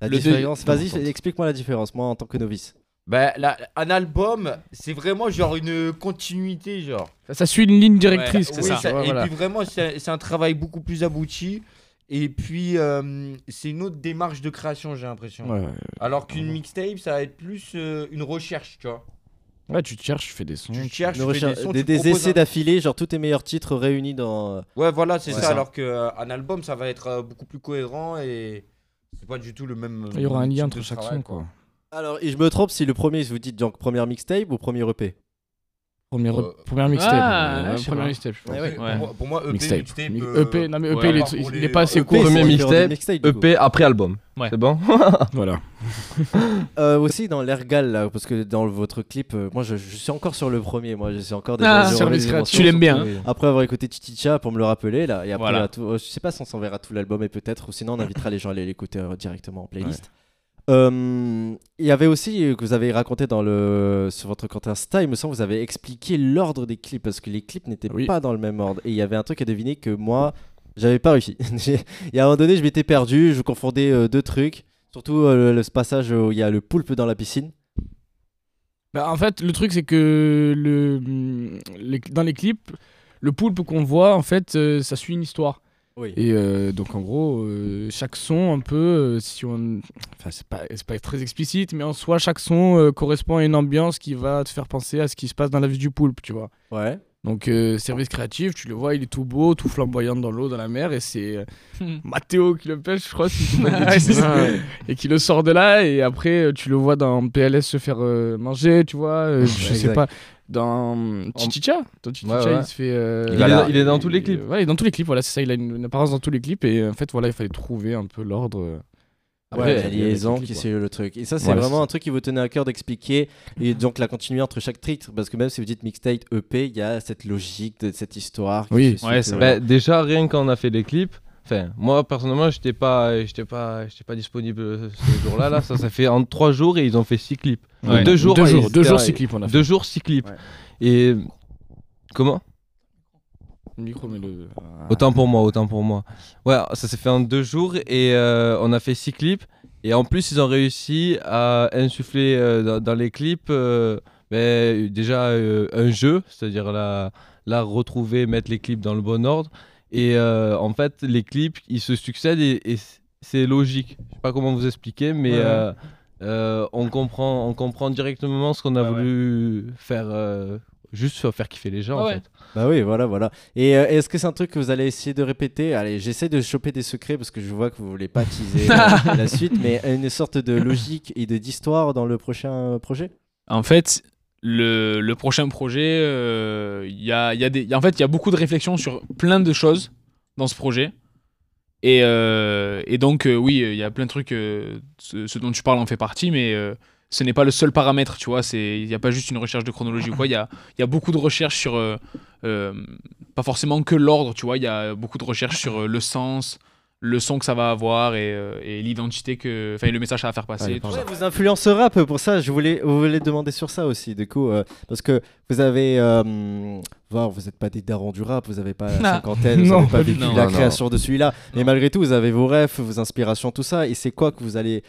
La le différence. Vas-y, explique-moi la différence, moi en tant que novice. Bah, la- un album, c'est vraiment genre une continuité, genre. Ça, ça suit une ligne directrice. Oui, c'est ça. ça- Ouais, et voilà. puis vraiment, c'est c'est un travail beaucoup plus abouti. Et puis, euh, c'est une autre démarche de création, j'ai l'impression. Ouais, ouais, Alors qu'une mixtape, ça va être plus euh, une recherche, tu vois. Ouais, tu te cherches, tu fais des sons. Tu cherches, tu fais des sons, des, tu des proposes essais un- d'affilée, genre tous tes meilleurs titres réunis dans. Ouais, voilà, c'est Ouais. ça. Alors qu'un album, ça va être euh, beaucoup plus cohérent et c'est pas du tout le même. Il y aura un lien entre chaque travail, son, quoi. Alors, et je me trompe si le premier, vous dites donc première mixtape ou premier EP Euh, première mixtape. Ah, ouais, première pas. mixtape, je pense. Ouais, ouais. Pour moi- Pour moi, EP, Mixtape. mixtape. Mi- euh, EP, non mais EP, ouais, il, est, il- pas assez EP, court. Premier mixtape. EP après album. Ouais. C'est bon Voilà. Euh, aussi dans l'ergal là, parce que dans votre clip, euh, moi je, je suis encore sur le premier, moi je suis encore Ah, déjà sur sur Tu l'aimes bien, surtout, Après avoir écouté Chichicha pour me le rappeler là, et après Voilà. à tout- euh, je sais pas si on s'enverra tout l'album et peut-être, ou sinon on invitera les gens à aller l'écouter euh, directement en playlist. Euh, Il y avait aussi euh, que vous avez raconté dans le sur votre compte Insta, il me semble, vous avez expliqué l'ordre des clips parce que les clips n'étaient Oui. pas dans le même ordre et il y avait un truc à deviner que moi j'avais pas réussi. Il y a un moment donné, je m'étais perdu, je confondais euh, deux trucs, surtout euh, le, ce passage où il y a le poulpe dans la piscine. Bah, en fait, le truc, c'est que le, les- dans les clips, le poulpe qu'on voit, en fait, ça suit une histoire. Oui. Et euh, donc, en gros, euh, chaque son, un peu, euh, si on. Enfin, c'est pas, c'est pas très explicite, mais en soi, chaque son euh, correspond à une ambiance qui va te faire penser à ce qui se passe dans la vie du poulpe, tu vois. Ouais. Donc, euh, service créatif, tu le vois, il est tout beau, tout flamboyant dans l'eau, dans la mer, et c'est euh, Hmm. Mathéo qui le pêche, je crois, si Ouais, et qui le sort de là, et après, tu le vois dans PLS se faire euh, manger, tu vois, euh, je sais exact. pas, dans Chichicha, dans Chichicha, Ouais, ouais. il se fait... euh, Il est dans- il est dans tous les clips. Ouais, il est dans tous les clips, voilà, c'est ça, il a une, une apparence dans tous les clips, et en fait, voilà, il fallait trouver un peu l'ordre. euh, Ouais, la liaison qui c'est le truc. Et ça, c'est Voilà, vraiment un truc qui vous tenait à cœur d'expliquer. Et donc, la continuité entre chaque titre. Parce que même si vous dites mixtape, EP, il y a cette logique de cette histoire. Oui. Ouais, euh, Bah, déjà, rien on a fait les clips, enfin, moi personnellement, j'étais pas, j'étais pas, j'étais pas disponible euh, ce jour-là. Là, ça, ça fait en trois jours et ils ont fait six clips. Ouais. Deux jours, Deux jours, deux jours, six clips, on a fait. Deux jours, six clips. Ouais. Et comment? Le micro, mais le... Autant pour moi, autant pour moi. Ouais, ça s'est fait en deux jours et euh, on a fait six clips. Et en plus, ils ont réussi à insuffler euh, dans, dans les clips euh, ben, déjà euh, un jeu, c'est-à-dire la, la retrouver, mettre les clips dans le bon ordre. Et euh, en fait, les clips, ils se succèdent et, c'est logique. Je sais pas comment vous expliquer, mais Ouais, ouais. euh, euh, on, comprend, on comprend directement ce qu'on a Ouais, ouais. voulu faire, euh, juste faire kiffer les gens. Ah en ouais. fait. Bah oui, voilà, voilà. Et euh, est-ce que c'est un truc que vous allez essayer de répéter? Allez, j'essaie de choper des secrets parce que je vois que vous voulez pas teaser la suite, mais une sorte de logique et de d'histoire dans le prochain projet? En fait, le, le prochain projet, euh, il y a, y a en fait, il y a beaucoup de réflexions sur plein de choses dans ce projet. Et, euh, et donc, euh, oui, il y a plein de trucs, ce, dont tu parles en fait partie, mais ce n'est pas le seul paramètre, tu vois. Il n'y a pas juste une recherche de chronologie ou quoi. Il y a, y a beaucoup de recherches sur, pas forcément que l'ordre, tu vois. Il y a beaucoup de recherches sur le sens, le son que ça va avoir et, euh, et l'identité que, enfin, le message va faire passer. ça. Ouais, vous influencez rap pour ça. Je voulais, vous voulez demander sur ça aussi, du coup, euh, parce que vous avez, euh, voir, vous n'êtes pas des darons du rap, vous n'avez pas la Ah. cinquantaine, vous n'avez pas vécu la Non, non. création de celui-là, mais malgré tout, vous avez vos rêves, vos inspirations, tout ça. Et c'est quoi que vous allez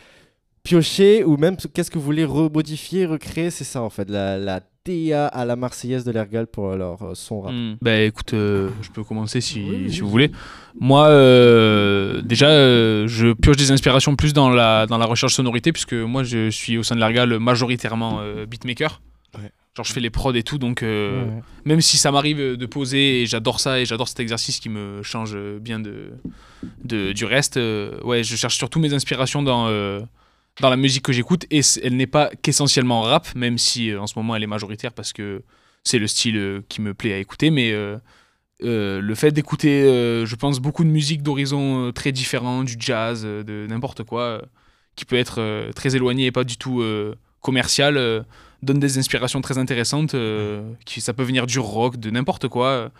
piocher ou même qu'est-ce que vous voulez remodifier, recréer C'est ça en fait, la, la DA à la Marseillaise de l'Ergal pour leur son rap. Hmm. Bah écoute, euh, je peux commencer si, si vous voulez. Moi, euh, déjà, euh, je pioche des inspirations plus dans la, dans la recherche sonorité, puisque moi, je suis au sein de l'Ergal majoritairement euh, beatmaker. Ouais. Genre, je fais les prods et tout, donc euh, Ouais, ouais. même si ça m'arrive de poser, et j'adore ça, et j'adore cet exercice qui me change bien de, de, du reste, euh, ouais, je cherche surtout mes inspirations dans, euh, dans la musique que j'écoute, et elle n'est pas qu'essentiellement rap, même si euh, en ce moment elle est majoritaire parce que c'est le style euh, qui me plaît à écouter, mais euh, le fait d'écouter, je pense, beaucoup de musique d'horizons très différents, du jazz, de n'importe quoi, qui peut être très éloigné et pas du tout commercial, donne des inspirations très intéressantes. ça peut venir du rock, de n'importe quoi.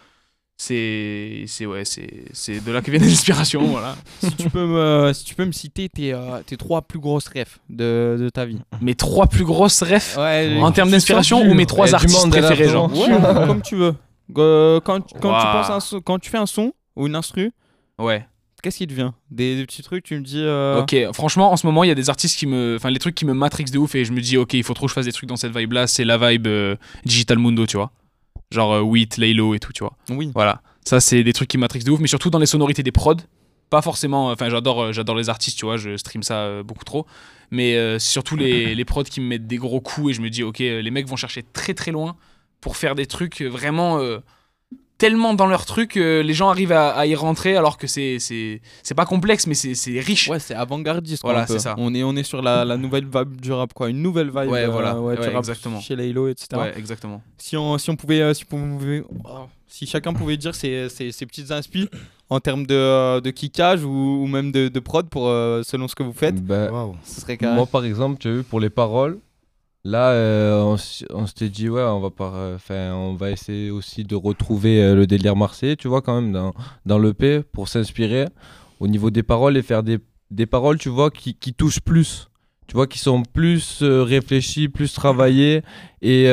C'est, c'est, ouais, c'est, c'est de là que viennent les inspirations, voilà. si, tu peux me, si tu peux me citer tes, euh, tes trois plus grosses refs de, de ta vie. Mes trois plus grosses refs Ouais, en termes d'inspiration ou mes trois artistes préférés, genre. Ouais, comme tu veux. Euh, quand tu- quand, tu Ouah. penses à un son- quand tu fais un son ou une instru, Ouais. qu'est-ce qui te vient? Des, des petits trucs, tu me dis. euh, Ok, franchement, en ce moment, il y a des artistes qui me. Enfin, les trucs qui me matrixent de ouf et je me dis, ok, il faut trop que je fasse des trucs dans cette vibe-là. C'est la vibe euh, Digital Mundo, tu vois. Genre euh, Wheat, Laylo et tout, tu vois. Oui. Voilà. Ça, c'est des trucs qui matrixent de ouf, mais surtout dans les sonorités des prods. Pas forcément, enfin j'adore euh, j'adore les artistes, tu vois, je stream ça euh, beaucoup trop. Mais euh, surtout les, les prods qui me mettent des gros coups et je me dis, ok, euh, les mecs vont chercher très très loin pour faire des trucs vraiment euh, tellement dans leur truc, euh, les gens arrivent à, à y rentrer alors que c'est c'est c'est pas complexe, mais c'est c'est riche. Ouais, c'est avant-gardiste. quoi, Voilà, c'est ça. On est, on est sur la, la nouvelle vibe du rap, quoi. Une nouvelle vibe Ouais, euh, voilà. ouais, du Ouais, rap exactement. chez Laylo, etc. Ouais, exactement. Si on, si on pouvait. euh, Si, on pouvait- oh, si chacun pouvait dire ses, ses, ses petites inspi en termes de, de kickage ou, ou même de, de prod pour, selon ce que vous faites, Ben, ce serait carré. Moi, par exemple, tu as vu, pour les paroles, là, euh, on, s'était dit, ouais, on va, par, euh, on va essayer aussi de retrouver euh, le délire marseillais, tu vois, quand même, dans, dans l'EP, pour s'inspirer au niveau des paroles et faire des, des paroles, tu vois, qui, qui touchent plus. Tu vois, qui sont plus euh, réfléchies, plus travaillées et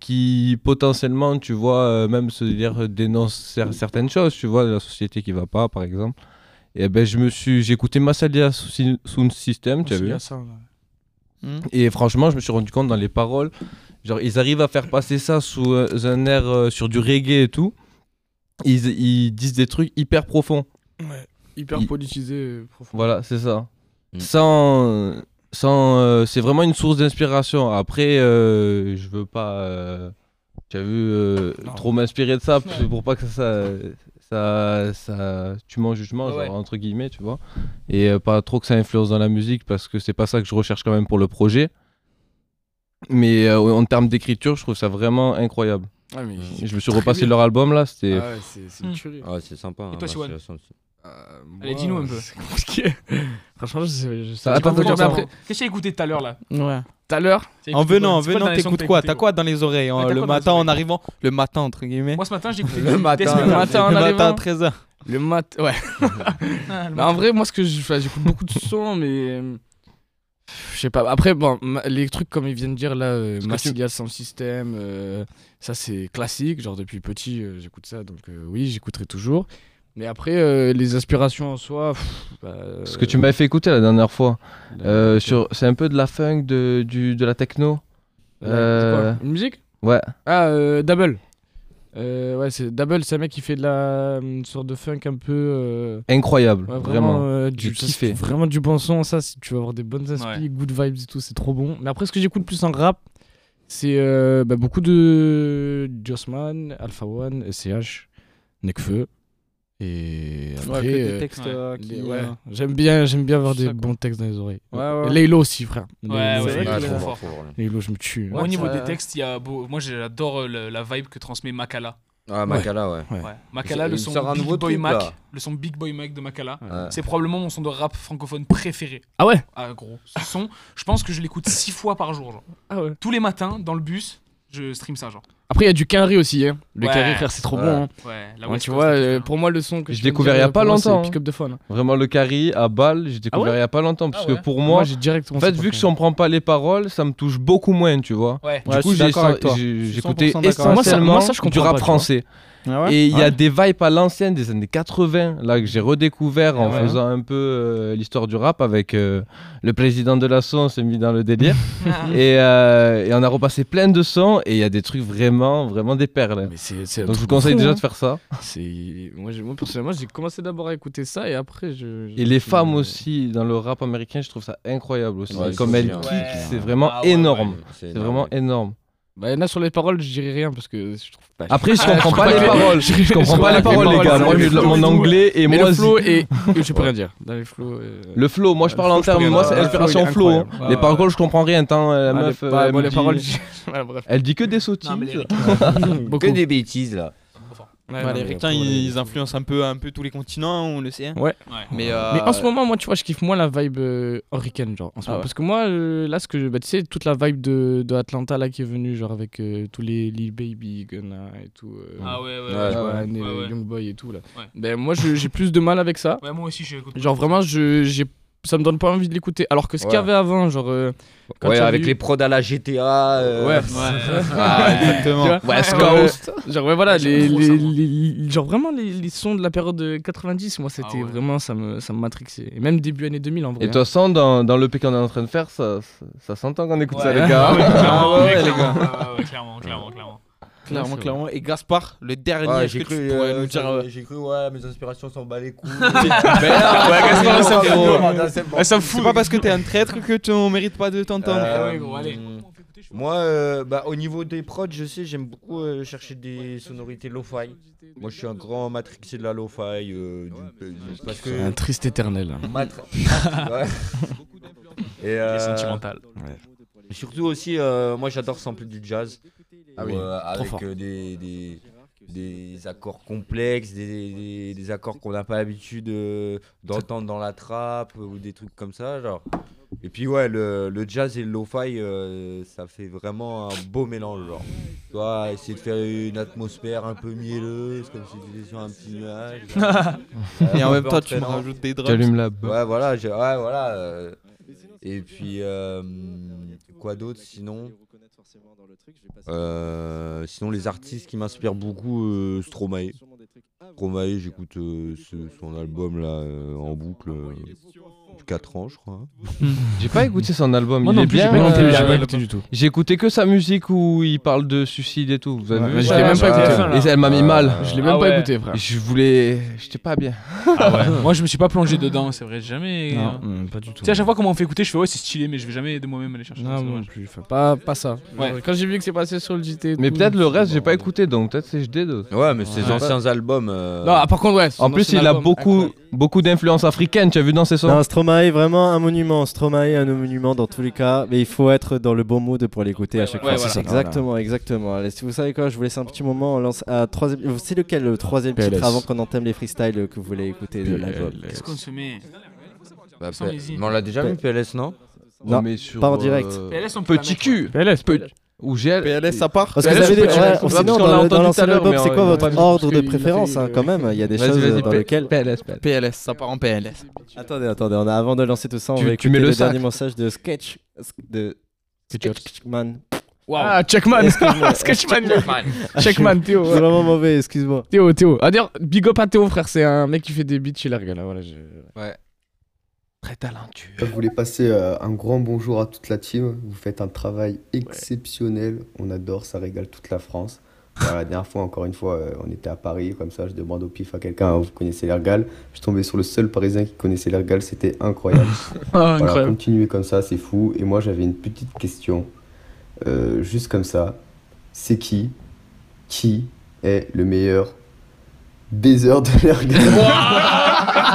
qui potentiellement, tu vois, même se dire dénoncent cer- certaines choses, tu vois, de la société qui va pas, par exemple. Et ben, je me suis, j'ai écouté Massalia Sound System, tu as vu Et franchement, je me suis rendu compte dans les paroles, genre ils arrivent à faire passer ça sous euh, un air euh, sur du reggae et tout. Ils, ils disent des trucs hyper profonds. Ouais, hyper Il- politisé. euh, profond. Voilà, c'est ça. Mm. Sans, sans, euh, c'est vraiment une source d'inspiration. Après, euh, je veux pas, euh, tu as vu, euh, trop m'inspirer de ça pour pas que ça, ça, ça tue mon jugement, genre, entre guillemets, tu vois. Et euh, pas trop que ça influence dans la musique parce que c'est pas ça que je recherche quand même pour le projet. Mais euh, en termes d'écriture, je trouve ça vraiment incroyable. Mais je me suis repassé bien. leur album là, c'était. Ah ouais, c'est c'est une Hmm. Ouais, c'est sympa. Et hein, toi, Siwan Massalia Sound System. Allez, dis-nous un peu. C'est compliqué. Franchement, je sais. Je sais Attends, Qu'est-ce que t'as écouté tout à l'heure là? Ouais. Tout à l'heure. En venant, quoi en venant, t'écoutes quoi? T'as quoi dans les oreilles Ouais, hein, Le quoi matin en arrivant? Le matin, entre guillemets. Moi ce matin j'ai écouté Le matin. Le matin en Le matin à arrivant. 13h. Le mat, ouais. Ah, le matin. en vrai, moi, ce que je fais, j'écoute beaucoup de sons, mais. Je sais pas. Après, bon, ma- les trucs comme ils viennent de dire là, euh, Massilia sans système, euh, ça c'est classique. Genre depuis petit, euh, j'écoute ça, donc euh, oui, j'écouterai toujours. Mais après, euh, les aspirations en soi. pff, bah, Ce que tu m'avais fait écouter la dernière fois, euh, sur, c'est un peu de la funk, de, du, de la techno. C'est quoi, Euh, Une musique Ouais. Ah, euh, Double. Euh, ouais, c'est Double, c'est un mec qui fait de la une sorte de funk un peu. euh, Incroyable, ouais, vraiment. euh, J'ai du, kiffé. vraiment du bon son, ça. si Tu vas avoir des bonnes inspirations, Ouais. good vibes et tout, c'est trop bon. Mais après, ce que j'écoute plus en rap, c'est euh, bah, beaucoup de Jossman, Alpha One, SCH, Nekfeu. Et après. des euh, textes ouais. euh, les- qui. ouais, euh, j'aime bien, j'aime bien avoir des bons textes dans les oreilles. Ouais, ouais. Et Laylo aussi, frère. Ouais, Laylo, vrai trop fort. Laylo, je me tue. Au niveau des textes, il y a beau- moi j'adore euh, la vibe que transmet Makala. Ah, Makala, ouais. Ouais. Ouais. Makala, le son Big Boy truc, Mac, là. le son Big Boy Mac de Makala, Ouais. c'est probablement mon son de rap francophone préféré. Ah ouais? Ah gros, ce son, je pense que je l'écoute six fois par jour, genre. Ah ouais. Tous les matins dans le bus, je stream ça, genre. Après, il y a du Quinry aussi. Hein. Le Ouais. Quinry, frère, c'est trop Ouais. bon. hein. Ouais, Ouais, tu vois, euh, pour moi, le son que de découvert il y a pas longtemps, C'est Pick Up de Fun. hein. Vraiment le carry à balle, j'ai découvert ouais il y a pas longtemps parce Ah ouais. que pour Moi, moi, j'ai directement. en fait, vu que si on prend pas les paroles, ça me touche beaucoup moins, tu vois. Ouais. Du Ouais, coup, j'ai d'accord avec toi. j'ai- Je suis j'écoutais 100% d'accord. Moi, ça- essentiellement moi, ça, je du comprends rap pas, tu vois. français. Ah ouais? Et il y a des vibes à l'ancienne des années 80, là, que j'ai redécouvert en Ouais. faisant un peu euh, l'histoire du rap avec euh, le président de la son, on s'est mis dans le délire. et, euh, et on a repassé plein de sons et il y a des trucs vraiment, vraiment des perles. Mais Donc je vous conseille fou, déjà hein. de faire ça. Moi, personnellement, j'ai commencé d'abord à écouter ça et après, je. Et les je- femmes aussi, dans le rap américain, je trouve ça incroyable aussi. Ouais, Comme elles kick, Ouais. c'est vraiment Ah ouais, énorme. C'est vraiment énorme. Bah, il y en a sur les paroles, je dirais rien parce que je trouve pas. Après, je Ah, comprends pas trouve les paroles. Je comprends pas les paroles, les gars. Moi, mon anglais et moi. le flow et. Je peux rien dire. Dans les flows. euh, Le flow, moi je parle Le en termes, rien moi c'est inspiration flow. hein. Les paroles, je comprends rien. Tant la meuf, bah, elle moi, me les dit- paroles. Voilà, bref. elle dit que des sottises. Que des bêtises, là. Ouais, les après, ils, influencent un peu, un peu tous les continents, on le sait. hein. Ouais. Ouais. Mais, euh, Mais en ce moment, moi, tu vois, je kiffe moins la vibe euh, horicaine, genre. En ce Ah moment. ouais. Parce que moi, euh, là, ce que, bah, tu sais, toute la vibe de, de Atlanta là qui est venue, genre avec euh, tous les Lil Baby, Gunna et tout. euh, Ah ouais, ouais, Ouais, ouais. tu vois, ouais, et ouais, ouais. Young Boy et tout là. Ouais. Ben moi, j'ai plus de mal avec ça. Ouais, moi aussi, je. Genre vraiment, je, j'ai, ça me donne pas envie de l'écouter. Alors que ce qu'il y Ouais. avait avant, genre. euh, quand Ouais, avec eu- les prods à la GTA. euh, Ouais. Ah, exactement. West Genre, euh, Coast. Genre, ouais, voilà, J'aime les, trop les, ça, moi. les- les- genre vraiment les, les sons de la période de 90, moi, c'était Ah ouais. vraiment, ça me, ça me matrixait. Et même début année 2000 en vrai. Et de toute façon, dans, dans le qu'on est en train de faire, ça, ça, ça s'entend qu'on écoute ça, Ouais. les gars. Ouais, clairement, ouais, ouais, les clairement, gars. ouais, ouais, clairement, clairement, clairement. Clairement, Ouais, c'est clairement. Et Gaspard, le dernier, Ouais, j'ai cru, tu pourrais euh, nous dire. j'ai- euh, J'ai cru, ouais, mes inspirations s'en bat les couilles. Ouais, Gaspard, ça me fout. fout. Ça me fout. C'est pas parce que t'es un traître que tu on mérite pas de t'entendre. Euh, Moi, euh, bah, au niveau des prods, je sais, j'aime beaucoup euh, chercher des sonorités lo-fi. Moi, je suis un grand matrixé de la lo-fi. euh, du- du- parce que Un triste éternel. Matri- Ouais. Et euh, sentimental. et Surtout aussi, euh, moi, j'adore sampler du jazz. Ah oui, Euh, avec euh, des, des, des accords complexes, des, des, des accords qu'on n'a pas l'habitude euh, d'entendre dans la trappe euh, ou des trucs comme ça. Genre. Et puis ouais, le, le jazz et le lo-fi, euh, ça fait vraiment un beau mélange. Genre. Tu vois, essayer de faire une atmosphère un peu mielleuse, comme si tu étais sur un petit nuage. Et en même temps, tu me rajoutes des drums. T'allumes la. Ouais, voilà. Ouais, voilà. euh, Et puis, euh, quoi d'autre sinon? Euh, Sinon, les artistes qui m'inspirent beaucoup, euh, Stromae. Stromae, j'écoute euh, son album là euh, en boucle euh, depuis 4 ans, je crois. J'ai pas écouté son album. Moi il non est plus, j'ai bien. pas écouté, j'ai pas écouté du tout. J'ai écouté que sa musique où il parle de suicide et tout. Vous avez Ouais, vu mais je l'ai même pas écouté. Et elle m'a mis mal. Je l'ai même Ah pas écouté, frère. Je voulais. J'étais pas bien. Ah ouais. Moi, je me suis pas plongé dedans, c'est vrai. Jamais. Non, euh, mm, pas du tout. Tu sais, à chaque fois qu'on m'en fait écouter, je fais ouais, c'est stylé, mais je vais jamais de moi-même aller chercher. Non, non plus. enfin, pas, pas ça. Quand j'ai vu que c'est passé sur le JT. Mais peut-être je le reste, j'ai pas écouté, donc peut-être c'est HD. donc. Ouais, mais ses anciens albums. Euh, Non, ah, par contre, ouais. En plus, il a beaucoup, incroyable. beaucoup d'influence africaine. Tu as vu dans ses sons Non, Stromae, vraiment un monument. Stromae, un monument dans tous les cas. Mais il faut être dans le bon mood pour l'écouter à chaque ouais, fois. voilà. Exactement, exactement. Allez, si vous savez quoi, je vous laisse un petit moment. On lance à troisième. C'est lequel le troisième PLS. titre avant qu'on entame les freestyles que vous voulez écouter de l'album? Qu'est-ce qu'on se met? Bah, mais on l'a déjà P- vu, PLS, non? Non, mais sur, pas en direct. euh, PLS, on peut Petit cul. PLS, peut- Ou GL. PLS, ça part. Parce que vous avez des. ouais, parce sinon, dans le- dans à c'est on- quoi on votre ordre de préférence hein, quand même Il y a des choses dans lesquelles. PLS, PLS. PLS, ça part en PLS. Attendez, attendez, on a, avant de lancer tout ça, on Tu- va écouter mets le dernier message de Sketch. de Sketchman. Ah, Checkman. Sketchman. Checkman, Théo. C'est vraiment mauvais, excuse-moi. Théo, Théo. Ah, d'ailleurs, big up à Théo, frère. C'est un mec qui fait des beats chez Larga, là. Voilà, je- Ouais. Très talentueux. Je voulais passer euh, un grand bonjour à toute la team. Vous faites un travail exceptionnel. On adore, ça régale toute la France. Voilà, la dernière fois, encore une fois, euh, on était à Paris, comme ça, je demande au pif à quelqu'un, Ah, vous connaissez l'Ergal Je tombé sur le seul Parisien qui connaissait l'Ergal, c'était incroyable. Ah, Voilà, continuez comme ça, c'est fou. Et moi, j'avais une petite question, euh, juste comme ça. C'est qui, qui est le meilleur baiser de l'Ergal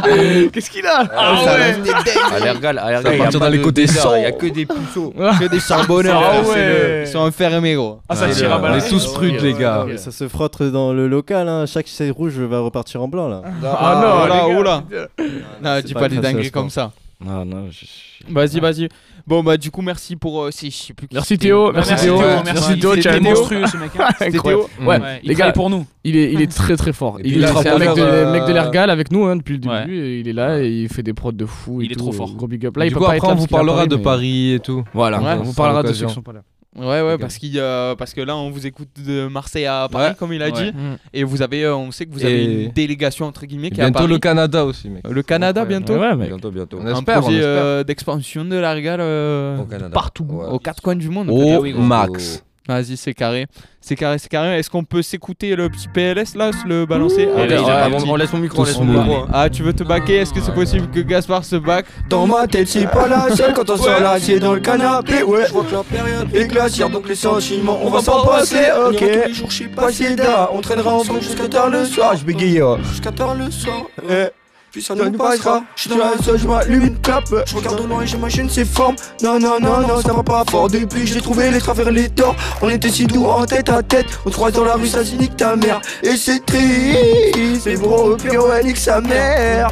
Qu'est-ce qu'il a Ah ouais. À l'Ergal, à l'Ergal, Ça il y a pas les côtés. Il y a que des puceaux. Que des charbonneurs. Ah ouais. Ils sont enfermés, gros. Ah, ça tire à balles. On est tous prudes, les gars. Ça se frotte dans le local, hein. chaque c'est rouge va repartir en blanc là. Ah non, là, oula. Non, dis pas des dingueries comme ça. Non, non, je- Vas-y, vas-y. Bon, bah, du coup, merci pour. euh, si, je sais plus qui Merci c'était. Théo, Merci merci Théo, Théo, merci. merci Théo, Il ciao, était Théo. monstrueux, ce mec. hein. C'était. Théo. Ouais, Ouais, il les travaille gars, pour nous. il est, il est très très fort. Il est un mec de, mec de euh, l'Ergal avec nous hein, depuis le Ouais. début. et il est là et il fait des prods de fou. et Il est trop fort. Gros big up. Là, il du peut coup, pas après, être là on vous parlera de Paris et tout. Voilà, on vous parlera de ceux qui sont pas là. Ouais, ouais, parce, qu'il, euh, parce que là, on vous écoute de Marseille à Paris, Ouais. comme il a Ouais. dit. Mm. Et vous avez, euh, on sait que vous avez Et- une délégation, entre guillemets, Et qui est à bientôt Paris. le Canada aussi, mec. Le Canada, bientôt. Ouais, mec. Bientôt, bientôt. On Un espère, projet espère. euh, d'expansion de la Régale euh, Au Canada. partout, Ouais. aux quatre coins du monde. Au max. Vas-y, c'est carré. C'est carré, c'est carré. Est-ce qu'on peut s'écouter le petit PLS là, se le balancer Ah, il a ouais, pas petit- on laisse mon micro, on Tous laisse mon smooth. micro. Ah, tu veux te baquer? Est-ce que c'est possible que Gaspard se back Dans ma tête, c'est pas la seule quand on sort là, c'est dans le canapé. Ouais, je vois que la période est glaciaire, donc les sentiments, on va s'en passer. Ok, tous les jours, je suis passé là. On traînera ensemble jusqu'à tard le soir. Je bégaye, jusqu'à tard le soir. Eh. Puis ça nous passera. Je suis dans la salle, je m'allume une clope. Je regarde au loin et j'imagine ses formes. Non, non, non, non, ça va pas fort. Depuis que j'ai trouvé les travers, les torts. On était si doux en tête à tête. On croise dans la rue, ça nique ta mère. Et c'est triste. Mais bon, au pire, ouais, nique sa mère.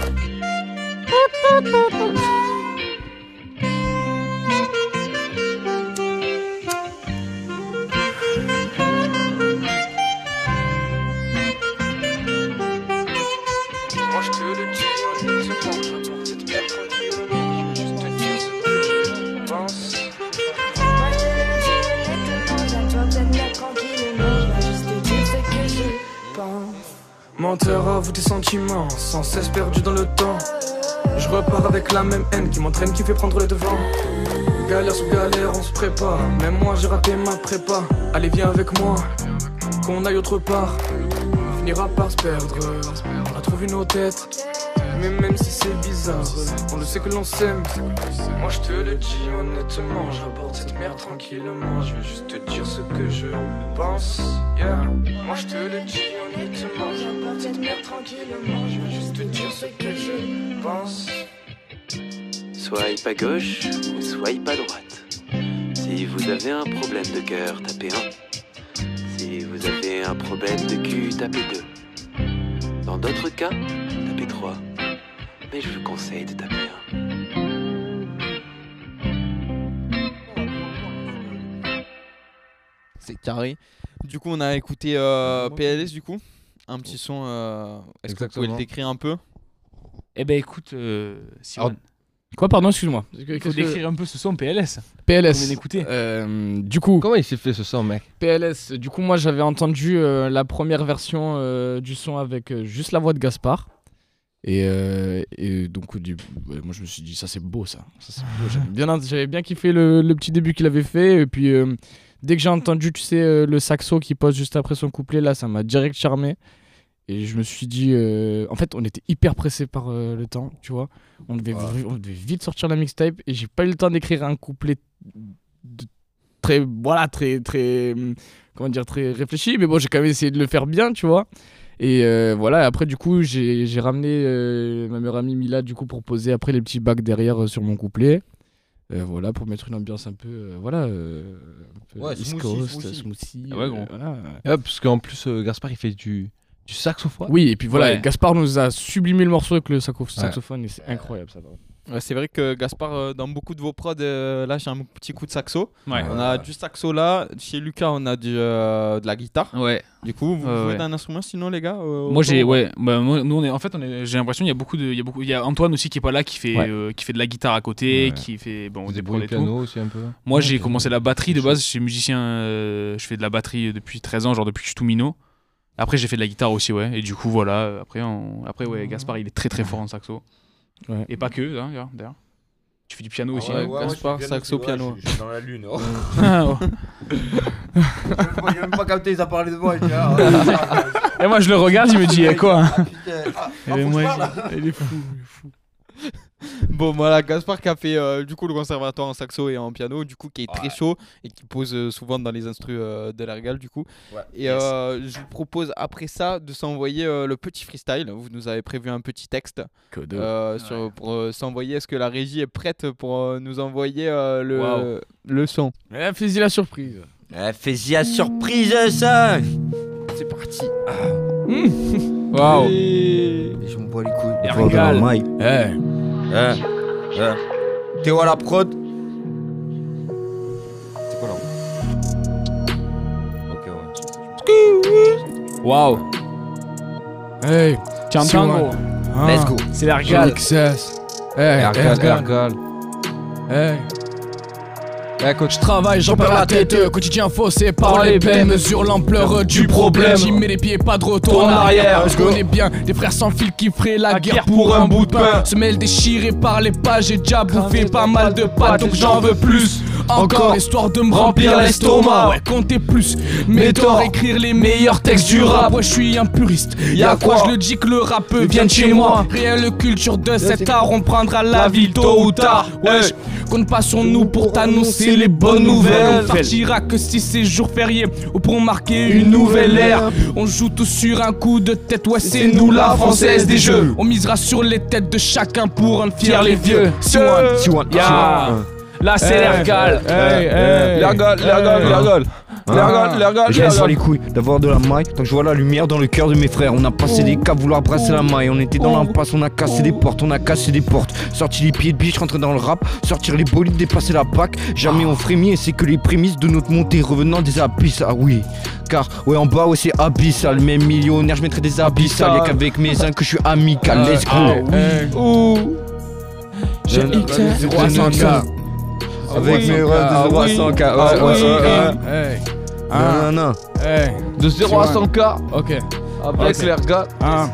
Menteur à vous des sentiments, sans cesse perdu dans le temps. Je repars avec la même haine qui m'entraîne, qui fait prendre le devant. Galère sous galère, on se prépare. Même moi j'ai raté ma prépa. Allez, viens avec moi. qu'on aille autre part. On finira par se perdre. On a trouvé nos têtes. Mais même si c'est bizarre, on le sait que l'on s'aime. Moi je te le dis honnêtement, j'aborde cette merde tranquillement. Je vais juste te dire ce que je pense. Yeah. Moi je te le dis honnêtement, j'aborde cette merde tranquillement. Je vais juste te dire ce que je pense. Swipe à gauche ou swipe à droite. Si vous avez un problème de cœur, tapez 1. Si vous avez un problème de cul, tapez 2. Dans d'autres cas, tapez 3. Mais je vous conseille de taper 1. C'est carré. Du coup, on a écouté euh, PLS, du coup. Un petit son. euh, Est-ce que vous pouvez le décrire un peu? Eh ben écoute, euh, Alors, Quoi, pardon, excuse-moi. il faut décrire un peu ce son PLS. PLS. On vient d'écouter. Euh, du coup. Comment il s'est fait ce son, mec? PLS. Du coup, moi, j'avais entendu euh, la première version euh, du son avec euh, juste la voix de Gaspard. Et, euh, et donc, du- moi, je me suis dit, ça, c'est beau, ça. J'avais bien, kiffé le, le petit début qu'il avait fait. Et puis, euh, dès que j'ai entendu, tu sais, euh, le saxo qui pose juste après son couplet, là, ça m'a direct charmé. Et je me suis dit, en fait, on était hyper pressé par le temps, tu vois. On devait, on devait vite sortir la mixtape et j'ai pas eu le temps d'écrire un couplet de- très, voilà, très, très, hum, comment dire, très réfléchi. Mais bon, j'ai quand même essayé de le faire bien, tu vois. Et euh, voilà, après, du coup, j'ai j'ai ramené euh, ma meilleure amie Mila, du coup, pour poser après les petits bacs derrière euh, sur mon couplet. Euh, voilà, pour mettre une ambiance un peu, euh, voilà, euh, un peu Ouais, East smoothie, Coast, smoothie. smoothie, Ah ouais, euh, voilà. Ouais, parce qu'en plus, euh, Gaspard, il fait du, du saxophone. Oui, et puis voilà, Ouais. Gaspard nous a sublimé le morceau avec le saxophone et c'est incroyable ça. C'est vrai que Gaspard, euh, dans beaucoup de vos prods, euh, lâche un petit coup de saxo. Ouais. On a du saxo là. Chez Lucas, on a du, euh, de la guitare. Ouais. Du coup, vous Ouais, jouez ouais. d'un instrument sinon, les gars euh, Moi j'ai ouais, bah, moi, nous on est en fait j'ai l'impression il y a beaucoup de il y a beaucoup il y a Antoine aussi qui est pas là qui fait Ouais. euh, qui fait de la guitare à côté, Ouais. qui fait bon Vous des le piano tout. aussi un peu Moi Ouais, j'ai commencé la batterie de base, je suis musicien euh, je fais de la batterie depuis 13 ans, genre depuis que je suis tout minot. Après j'ai fait de la guitare aussi ouais et du coup voilà, euh, après on- après ouais, Gaspard il est très très fort en saxo. Ouais. Et pas que hein, d'ailleurs. Tu fais du piano aussi. ouais, hein. ouais, Gaspard, saxo, piano. Je suis dans la lune. oh. Ah, ouais. J'ai même pas capté, ils ont parlé de moi. il dit, ah, Et moi je le regarde, il me dit eh, quoi Ah, putain. Ah, Et ah, moi, je je- il est fou, il est fou. Bon, voilà, Gaspard qui a fait euh, du coup le conservatoire en saxo et en piano, du coup qui est très chaud et qui pose euh, souvent dans les instrus euh, de l'Ergal, du coup. Ouais. Et euh, je vous propose après ça de s'envoyer euh, le petit freestyle. Vous nous avez prévu un petit texte de- euh, sur, pour euh, s'envoyer. Est-ce que la régie est prête pour euh, nous envoyer euh, le, le son? Eh, Fais-y la surprise. Eh, Fais-y la surprise, ça. C'est parti. Waouh. Je me bats les couilles. Et Eh. Eh, eh. Théo à la prod? C'est quoi là Ok, ouais. Waouh. Hey. Tiens, Siwan. tango. Ah. Let's go. C'est l'Ergal. XS. Eh, Ergal, Ergal. Ergal. Eh. Je travaille, j'en perds la tête, quotidien faussé par les peines Mesure l'ampleur du problème. J'y mets les pieds, pas de retour en arrière. Je connais bien des frères sans fil qui feraient la guerre pour un bout de pain. Se mêlent déchirés par les pages, j'ai déjà bouffé pas mal de pâtes Donc j'en veux plus. Encore histoire de me remplir l'estomac. Ouais comptez plus. Mais tort écrire les meilleurs textes du rap. Ouais je suis un puriste. Y'a quoi je le dis que le rap vient de chez moi. Réelle culture de cet art On prendra la ville tôt ou tard. Wesh Compte pas sur nous pour t'annoncer les bonnes nouvelles. On partira que si c'est jour férié Ou pour marquer une nouvelle ère. On joue tous sur un coup de tête. Ouais c'est nous la française des jeux. On misera sur les têtes de chacun pour rendre fiers les vieux. Ya Là c'est l'ergal. L'Ergal, Eh. l'Ergal, Je m'en bats les l'Ergal. couilles d'avoir de la maille. Tant que je vois la lumière dans le cœur de mes frères On a passé des caps, vouloir brasser la maille. On était dans l'impasse, on a cassé des portes On a cassé des portes. Sorti les pieds de biche, rentrer dans le rap. Sortir les bolides, dépasser la PAC. Jamais on frémit et c'est que les prémices de notre montée Revenant des abysses, ah oui. Car ouais en bas ouais c'est abyssal. Même millionnaire je mettrais des abyssales. Y'a qu'avec mes uns que je suis amical. Let's go. J'ai 0 à 100K Avec mes rêves de 0 à 100K Ah. Non non non. Hey. De 0 à 100K Ok. Avec Ok. l'Ergal. Un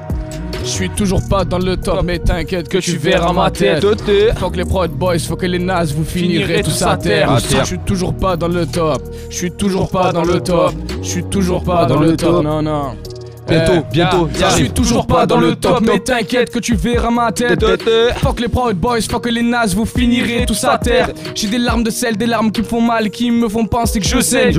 Je suis toujours pas dans le top, mais t'inquiète que tu verras ma tête. Faut que les prod boys, faut que les nazes, vous finirez tous à terre. Je suis toujours pas dans le top, je suis toujours pas dans le top, je suis toujours pas dans le top, non, non. Bientôt, bientôt, yeah. Je suis toujours pas dans le top, mais t'inquiète que tu verras ma tête. Fuck les proud boys, fuck les nazes, vous finirez tous à terre. J'ai des larmes de sel, des larmes qui me font mal, qui me font penser que je sais.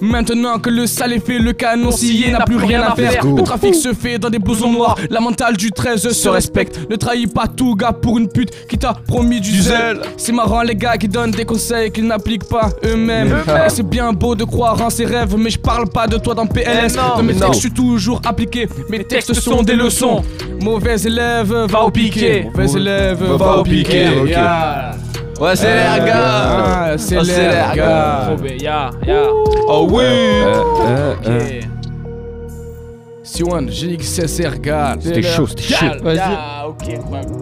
Maintenant que le sale est fait, le canon scié n'a plus rien à faire. Le trafic se fait dans des blousons noirs, la mentale du 13 se respecte. Ne trahis pas tout gars pour une pute qui t'a promis du zèle. C'est marrant les gars qui donnent des conseils qu'ils n'appliquent pas eux-mêmes. C'est bien beau de croire en ses rêves, mais je parle pas de toi dans PLS. Non, Dans mes textes, je suis toujours appliqué. Mes textes sont des leçons. Mauvais élève, va au piqué. Mauvais élève, va au piqué. Ouais, c'est les gars. ah, C'est les gars. ya, ya. Oh oui. Ok. C1, GXSR, gars. C'était chaud, c'était chaud. Vas-y. Ah, ok, incroyable.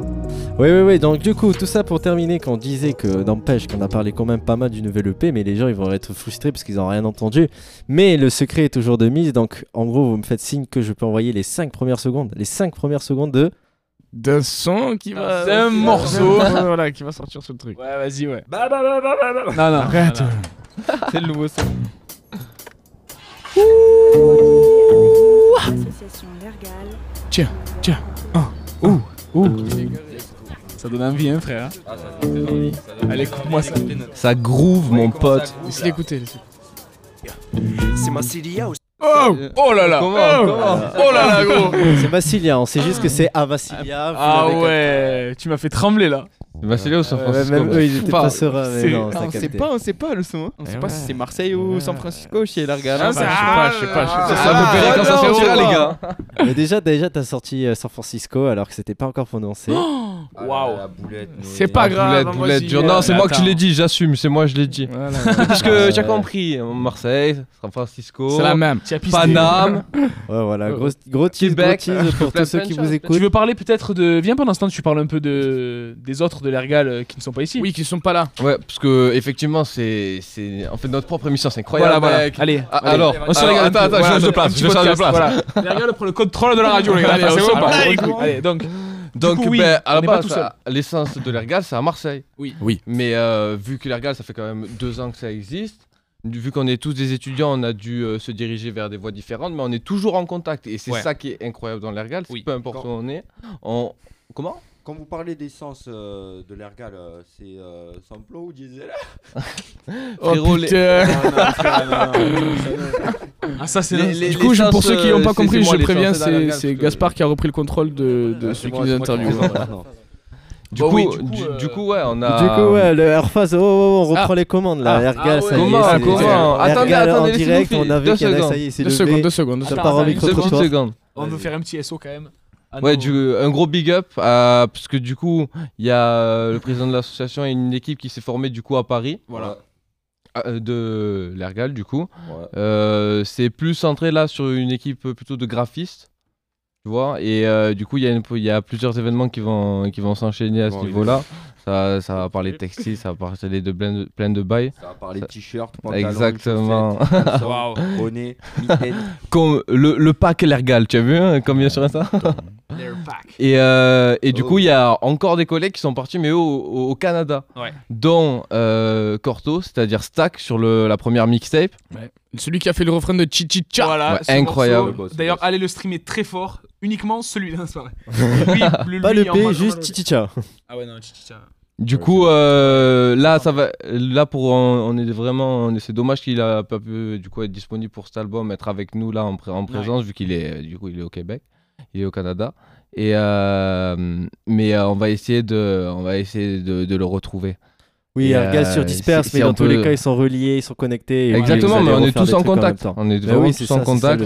Oui, oui, oui. Donc, du coup, tout ça pour terminer, qu'on disait que n'empêche qu'on a parlé quand même pas mal du nouvel EP, mais les gens ils vont être frustrés parce qu'ils n'ont rien entendu. Mais le secret est toujours de mise. Donc, en gros, vous me faites signe que je peux envoyer les 5 premières secondes. Les 5 premières secondes de. D'un son qui va. D'un morceau. voilà, qui va sortir sur le truc. Ouais, vas-y, ouais. Bah, bah, bah, bah, bah, bah. Non, non, Arrête. C'est le nouveau son. Tiens, tiens. Un. Ouh, ouh. Ça donne envie, hein, frère. Allez, écoute-moi ça. Ça groove, mon pote. Laissez l'écouter. C'est ma Cilia aussi. Oh Oh là là Comment, Oh, comment Oh là là, gros C'est Massilia, on sait juste que c'est Avassilia. vous Ah ouais, tu m'as fait trembler là. Vassili ou San Ouais, Francisco même eux, ils étaient Pas- pas sereins, mais C'est- non, Ah, ça on sait pas, on sait pas le son. hein. On Eh sait pas ouais. si c'est Marseille ou San Francisco chez Larga. Ah, sais pas, je sais pas, je sais pas. Ah, Ça me verrait quand ça sortira, les gars. Mais déjà, déjà, t'as sorti euh, San Francisco alors que c'était pas encore prononcé. Waouh. C'est pas grave. Boulette, hein, boulette dure. Non, c'est moi que je attends. l'ai dit, j'assume, c'est moi je l'ai dit. Voilà. Parce que tu as compris, Marseille, San Francisco, C'est la même. Paname, Ouais, voilà, gros, gros tease, gros Québec. tease pour Plein- tous ceux plein qui vous choses. écoutent. Tu veux parler peut-être de. Viens pendant ce temps, tu parles un peu de des autres de l'Ergal euh, qui ne sont pas ici. Oui, qui sont pas là. Ouais, parce que effectivement, c'est c'est en fait notre propre émission, c'est incroyable. Voilà, voilà. Allez, Ah, allez. alors, on se alors, regarde. attends, attends, je Voilà, change de un place, je change de place. Voilà. L'Ergal prend le contrôle de la radio, les gars. Allez, c'est bon, allez, donc. Donc, coup, oui, ben, à la base, l'essence de l'Ergal, c'est à Marseille. Oui. Oui. Mais euh, vu que l'Ergal, ça fait quand même deux ans que ça existe, vu qu'on est tous des étudiants, on a dû euh, se diriger vers des voies différentes, mais on est toujours en contact. Et c'est Ouais. ça qui est incroyable dans l'Ergal, c'est Oui. peu importe où on est. On... Comment? Quand vous parlez d'essence euh, de l'ergal, euh, c'est euh, Samplo ou diesel Oh Frérot, les- putain. Ah, ça, c'est. Les- les- Du coup, je- pour ceux qui n'ont euh, pas compris, je préviens, c'est Gaspard qui a repris le contrôle de, de Ah, ceux c'est qui moi, nous c'est moi maintenant. Du, Bon, coup, oui, du coup, du, euh, du coup, ouais, on a. Du coup, ouais, le Airphase, oh, oh, oh, on reprend Ah. les commandes là. Ah. Ergal, Ah ça y est. Comment, c'est- comment Ergal Attendez, en attendez, direct, laissez-nous on a vu deux qu'il y en a, secondes. ça y est, c'est Deux levé. secondes, deux secondes. Ça part en micro Deux trottoir. secondes. On veut faire un petit SO quand même. À Ouais, du, un gros big up, parce que du coup, il y a euh, le président de l'association et une équipe qui s'est formée du coup à Paris. Voilà. Euh, de l'Ergal du coup. Euh, c'est plus centré là sur une équipe plutôt de graphistes, tu vois. Et euh, du coup, il y, a y plusieurs événements qui vont, qui vont s'enchaîner à ce niveau-là. Ça, ça va parler textile, ça va parler de plein de, plein de bails. Ça va parler Ça- t-shirt, pantalon, Exactement. Waouh. bonnet. Comme le, le pack l'Ergal, tu as vu hein, combien sur pack. Et, euh, et du Oh. coup, il y a encore des collègues qui sont partis, mais au, Canada. Ouais. Dont euh, Corto, c'est-à-dire Stack sur le, la première mixtape. Celui qui a fait le refrain de Chichicha. Voilà, Ouais, incroyable. D'ailleurs, allez le streamer très fort. Uniquement celui-là, c'est vrai. Pas le P, juste Titicha. Ah ouais, non, chichicha. Du coup, euh, là, ça va. Là, pour on, on est vraiment. C'est dommage qu'il a pas pu du coup être disponible pour cet album, être avec nous là en, pré- en présence, vu qu'il est du coup il est au Québec, il est au Canada. Et euh, mais euh, on va essayer de, on va essayer de, de le retrouver. Oui, euh, sur disperse, mais dans tous les cas, ils sont reliés, ils sont connectés. Exactement, mais on est refaire tous en contact. On est Bah vraiment oui, tous ça, en ça, contact.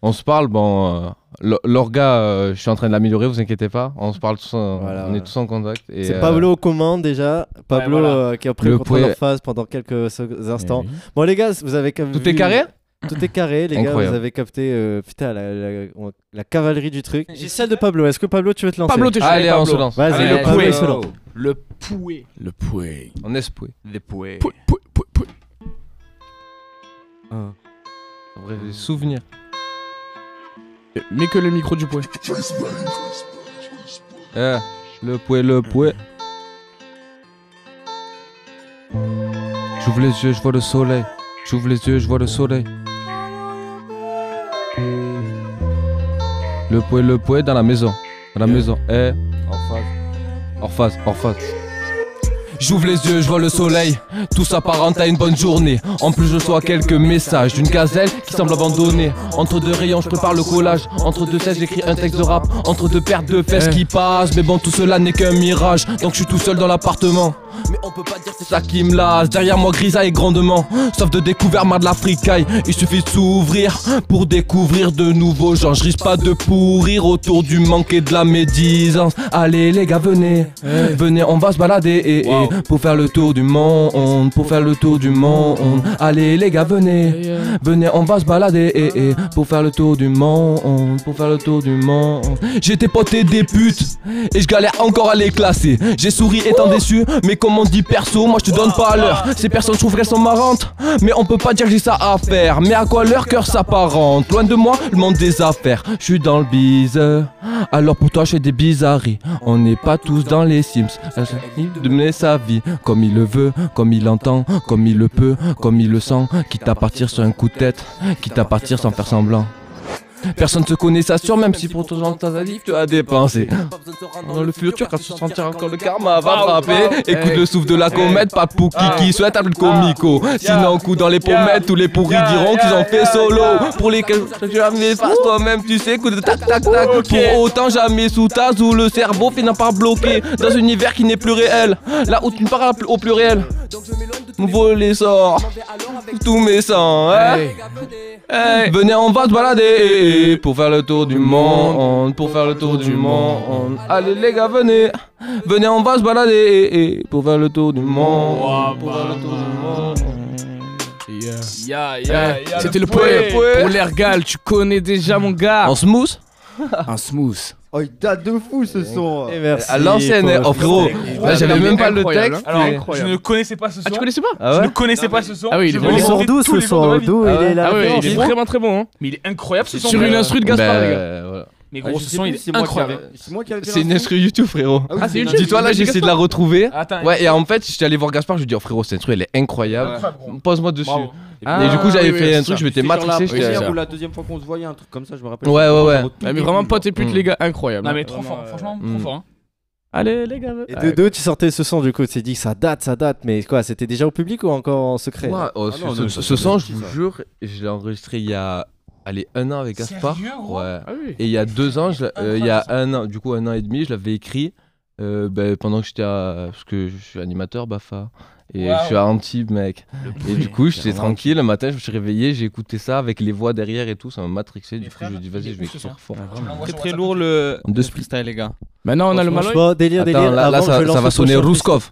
On se parle, bon, l'orga, euh, je suis en train de l'améliorer, vous inquiétez pas. On se parle tous, en- Voilà, on est tous en contact. C'est euh, Pablo aux commandes déjà. Pablo voilà. euh, qui a pris Le le contrôle poids- en phase pendant quelques instants. Eh oui. Bon les gars, vous avez Tout vu- est carré? Tout est carré, les gars. Vous avez capté euh, putain la, la- la cavalerie du truc. J'ai celle de Pablo. Est-ce que Pablo tu veux te lancer? Pablo, t'es chaud. Allez, on Pablo. se lance. Vas-y, le lance. Le pouet. Le pouet. On espouille. Les pouets. Pouet, pouet, pouet, pouet. Un vrai souvenir. Mais que le micro du poing. Eh, le pouet, le pouet. J'ouvre les yeux, je vois le soleil. J'ouvre les yeux, je vois le soleil. Le pouet, le pouet dans la maison. Dans la maison. Eh, en face. En face, en face. J'ouvre les yeux, je vois le soleil. Tout s'apparente à une bonne journée. En plus, je reçois quelques messages d'une gazelle qui semble abandonnée. Entre deux rayons, je prépare le collage. Entre deux sèches, j'écris un texte de rap. Entre deux paires de fesses Eh. qui passent. Mais bon, tout cela n'est qu'un mirage. Donc, je suis tout seul dans l'appartement. Mais on peut pas dire c'est ça qui me lasse. Derrière moi, grisaille grandement. Sauf de découvert, mar de la fricaille. Il suffit de s'ouvrir pour découvrir de nouveaux gens. Je risque pas de pourrir autour du manque et de la médisance. Allez, les gars, venez. Venez, on va se balader. eh, Pour faire le tour du monde. Pour faire le tour du monde. Allez, les gars, venez. Venez, on va se balader. eh, eh, Pour faire le tour du monde. Pour faire le tour du monde. J'étais poté des putes. Et je galère encore à les classer. J'ai souri étant déçu. Mais comme on dit perso, moi je te donne pas à l'heure. Ces personnes, je trouve qu'elles sont marrantes. Mais on peut pas dire que j'ai ça à faire. Mais à quoi leur cœur s'apparente? Loin de moi, le monde des affaires. Je suis dans le bise. Alors pour toi, je fais des bizarreries. On n'est pas tous dans les Sims. De mener comme il le veut, comme il l'entend, comme il le peut, comme il le sent. Quitte à partir sur un coup de tête, quitte à partir sans faire semblant. Personne se connaît, ça sûr, même si pour ton genre ta salive tu as dépensé. Dans le futur, quand tu sentiras quand le karma va frapper, écoute le souffle de la comète, pas pour Kiki, souhaite un peu de comico. Sinon, coup dans les pommettes, tous les pourris diront qu'ils ont fait solo. Pour lesquels tu jamais face toi-même, tu sais, coup de tac tac tac. Pour autant, jamais sous ta où le cerveau finit par bloquer dans un univers qui n'est plus réel. Là où tu ne parles au plus réel. Nouveau les sorts, tous mes sangs. hein. Hey, Venez, on va se balader pour faire le tour du monde, pour faire le tour du monde. Allez les gars, venez, venez, on va se balader. Pour faire le tour du monde, pour faire le tour du monde. Eh, C'était le poème pour l'ergal, tu connais déjà mon gars. En smooth En smooth. Oh, il date de fou ce son. À l'ancienne, eh, oh frérot, là j'avais même pas le texte. Alors, je ne connaissais pas ce son. Ah, tu connaissais pas Ah Je ne connaissais pas ce son. Ah oui, il est vraiment bon. ce son Ah il ouais. est là, Ah il est vraiment très bon. hein. Mais il est incroyable ce son. Sur une instru de Gaspard, Ben, les gars. Voilà. Mais Ah, gros, je ce sais son, plus, il c'est est incroyable. une instru YouTube, frérot. Ah Ah, c'est YouTube Dis-toi, là, j'essaie de la retrouver. Attends, Ouais, et en fait, j'étais allé voir Gaspard, je lui ai dit, oh frérot, cette instru, elle est incroyable. Pose-moi dessus. Bravo. et du coup, j'avais Ah, oui, fait oui, un truc, ça. je m'étais matrixé. la j'étais- première ou la deuxième fois qu'on se voyait, un truc comme ça, je me rappelle. Ouais, ouais, ouais. Ah, mais vraiment, pote et pute, Mm. les gars, incroyable. Non, mais trop fort, Vraiment, franchement, trop fort. hein. Allez, les gars. Et de deux, tu sortais ce son, du coup, tu t'es dit que ça date, ça date, mais quoi, c'était déjà au public ou encore en secret? Ouais, oh, Ah ce- non, ce, ce son, je vous jure, je l'ai enregistré il y a allez, un an avec Gaspard. Sérieux, gros Ouais. Ah oui. Et il y a deux ans, je euh, il y a un an, du coup un an et demi, je l'avais écrit euh, ben, pendant que j'étais à... Parce que je suis animateur BAFA. Et je suis à Antibes, mec. Et du coup, j'étais tranquille, le matin, je me suis réveillé, j'ai écouté ça avec les voix derrière et tout, ça m'a matrixé. Du coup, je me dis, vas-y, je vais écrire fort. Très très lourd le, splits. freestyle, les gars. Maintenant, on a le. Franchement, délire, Attends, délire. là, ça, ça va sonner Rouskov.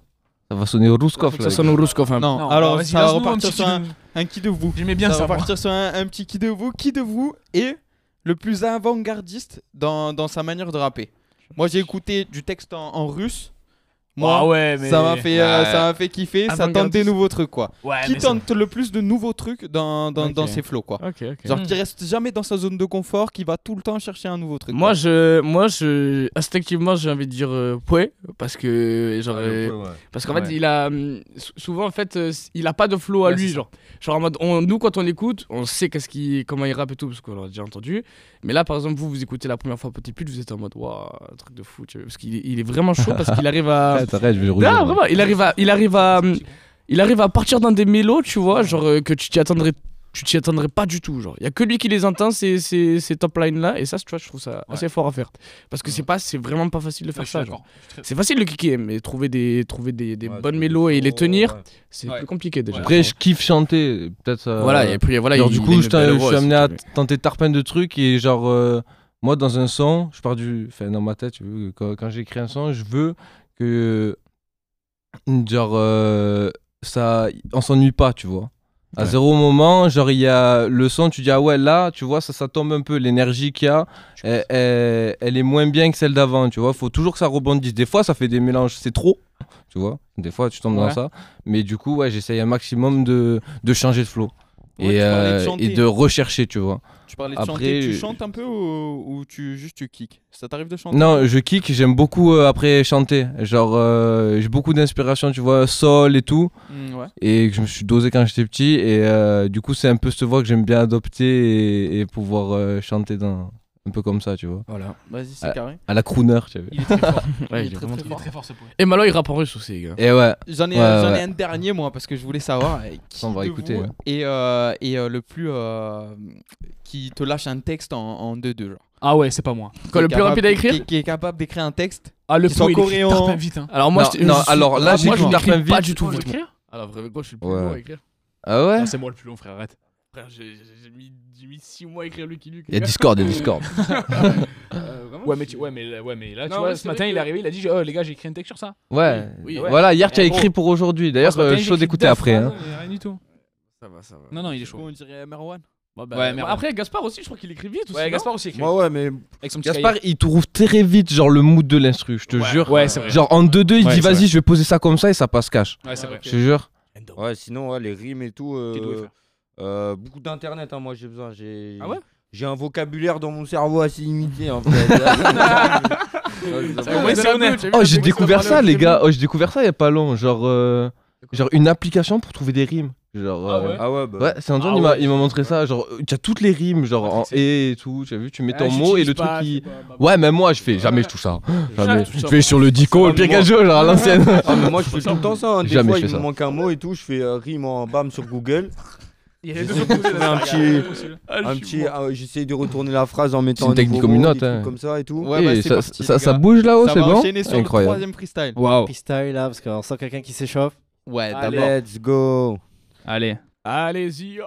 Ça va sonner Rouskov, là. Ça sonne au Rouskov un peu. Non, alors ça va repartir sur qui un, qui de vous. J'aimais bien ça ça. va moi. partir sur un, un petit qui de vous. Qui de vous est le plus avant-gardiste dans, dans sa manière de rapper? Moi, j'ai écouté du texte en, en russe. Moi, Ah ouais, mais- ça m'a fait, euh, Ouais. ça m'a fait kiffer. Ça tente des nouveaux trucs, quoi. Ouais, qui ça- tente le plus de nouveaux trucs dans, dans, dans ses flows, quoi. Genre qui reste jamais dans sa zone de confort, qui va tout le temps chercher un nouveau truc. Moi, quoi. je, moi, je, instinctivement, j'ai envie de dire euh, parce que, genre, euh, parce qu'en fait, il a, hum, sou- souvent, en fait, euh, il a pas de flow à Ouais, lui, genre, genre en mode, on, nous, quand on l'écoute, on sait qu'est-ce qui, comment il rappe et tout, parce qu'on l'a déjà entendu. Mais là, par exemple, vous, vous écoutez la première fois Petit Pute, vous êtes en mode, waouh, un truc de fou, tu vois, parce qu'il est, il est vraiment chaud, parce qu'il arrive à, Arrête, je vais rougir. non, vraiment, il arrive à, il arrive à, il arrive à partir dans des mélos, tu vois, genre euh, que tu t'y attendrais, tu t'y attendrais pas du tout, genre. Il y a que lui qui les entend ces, ces, ces top lines là, et ça, tu vois, je trouve ça assez fort à faire, parce que c'est pas, c'est vraiment pas facile de faire Ouais, ça, très- C'est facile de kicker, mais trouver des, trouver des, des Ouais, bonnes mélos et les tenir, ouais. c'est Ouais. plus compliqué déjà. Après, je kiffe chanter. Peut-être ça. Voilà, et puis voilà, genre, il- du coup, je, suis amené à tenter tarpin de trucs et genre, euh, moi, dans un son, je pars du. Enfin, dans ma tête, tu veux, quand, quand j'écris un son, je veux que. Genre, euh, ça. On s'ennuie pas, tu vois. À Ouais. zéro moment, genre, il y a le son, tu dis, ah ouais, là, tu vois, ça, ça tombe un peu. L'énergie qu'il y a, elle, elle- elle est moins bien que celle d'avant, tu vois. Faut toujours que ça rebondisse. Des fois, ça fait des mélanges, c'est trop, tu vois. Des fois, tu tombes dans ça. Mais du coup, ouais, j'essaye un maximum de, de changer de flow. Ouais, et, euh, chanter. et de rechercher, tu vois. Tu parlais de Après, chanter, tu chantes un peu ou, ou tu juste tu kicks Ça t'arrive de chanter? Non, je kick, j'aime beaucoup euh, après chanter. Genre, euh, j'ai beaucoup d'inspiration, tu vois, sol et tout. Mm, ouais. Et que je me suis dosé quand j'étais petit. Et euh, du coup, c'est un peu cette voix que j'aime bien adopter et, et pouvoir chanter dans, un peu comme ça, tu vois. Voilà. Vas-y, c'est À- carré. À la crooner, tu vois. Il est très fort. Ouais, il, il est très, vraiment très, très très fort ce poète. Et Malo, il rappe en russe aussi, les gars. Et ouais. J'en ai, Ouais, euh, j'en ai ouais. un dernier moi parce que je voulais savoir euh, qui On va de écouter, vous ouais. et, euh, et euh, le plus euh, qui te lâche un texte en, en deux deux genre. Ah ouais, c'est pas moi. Quoi, le plus capable- rapide à écrire qui, qui est capable d'écrire un texte. Ah, le écrit coréen. vite. Hein. Alors moi, Non, je, je non, suis- alors là, moi, je n'écris pas du tout vite. Alors moi, je suis le plus Ouais. long à écrire. Ah ouais c'est moi le plus long, frère, arrête. Frère, j'ai mis, j'ai mis 6 mois à écrire Lucky Luke. Il y a Discord, il y a Discord. Euh, vraiment, Ouais, mais, tu- ouais, mais, ouais, mais là, tu Non, vois, ouais, ce matin, il est arrivé, il a dit Oh, les gars, j'ai écrit un texte sur ça. Ouais. Oui, ouais. Voilà, hier, tu as écrit pour aujourd'hui. D'ailleurs, euh, chaud d'écouter après. hein. Rien du tout. Ça va, ça va. Non, non, il est chaud. On dirait Merwan. Bon, bah, Ouais, bon, merde. après, Gaspard aussi, je crois qu'il écrit vite. aussi, Ouais, Gaspard aussi écrit. Moi, ouais, mais. Avec son petit Gaspard, cahier. il trouve très vite, genre, le mood de l'instru, je te Ouais, jure. ouais, c'est vrai. Genre, en 2-2, il Ouais, dit, vas-y, je vais poser ça comme ça et ça passe cash. Ouais, c'est vrai. Je te jure. Ouais, sinon, ouais, les rimes et tout. Euh, euh, beaucoup d'internet, hein, moi j'ai besoin. J'ai Ah ouais? J'ai un vocabulaire dans mon cerveau assez limité en fait. Ouais, c'est honnête. Oh, j'ai découvert ça, les gars. Oh, j'ai découvert ça il y a pas long. Genre, euh, genre une application pour trouver des rimes. Genre, Ah euh, ouais ah ouais, bah. Ouais, c'est un jour, Ah il m'a ouais. il m'a montré ça. Genre, euh, tu as toutes les rimes, genre en et et tout. Tu as vu, tu mets Ah, ton mot et le truc qui. pas- Ouais, même moi, je fais jamais tout ça. Jamais. Je ça. fais sur le dico, le Pikachu, genre à l'ancienne. Ah, mais moi je fais tout le temps ça. hein. Des Jamais fois, je il me ça. manque un mot et tout. Je fais euh, rime en bam sur Google. Il y a les deux un petit. Ah, Un petit ah, J'essaie de retourner la phrase en mettant une un technique communote, des trucs hein. comme ça et tout. Ouais, Et bah, c'est ça, parti, ça, les ça gars. bouge là-haut, c'est bon sur Incroyable. le troisième freestyle. Waouh. Freestyle là, parce qu'on sent quelqu'un qui s'échauffe. Ouais, d'abord. Let's go. Allez, Allez-y.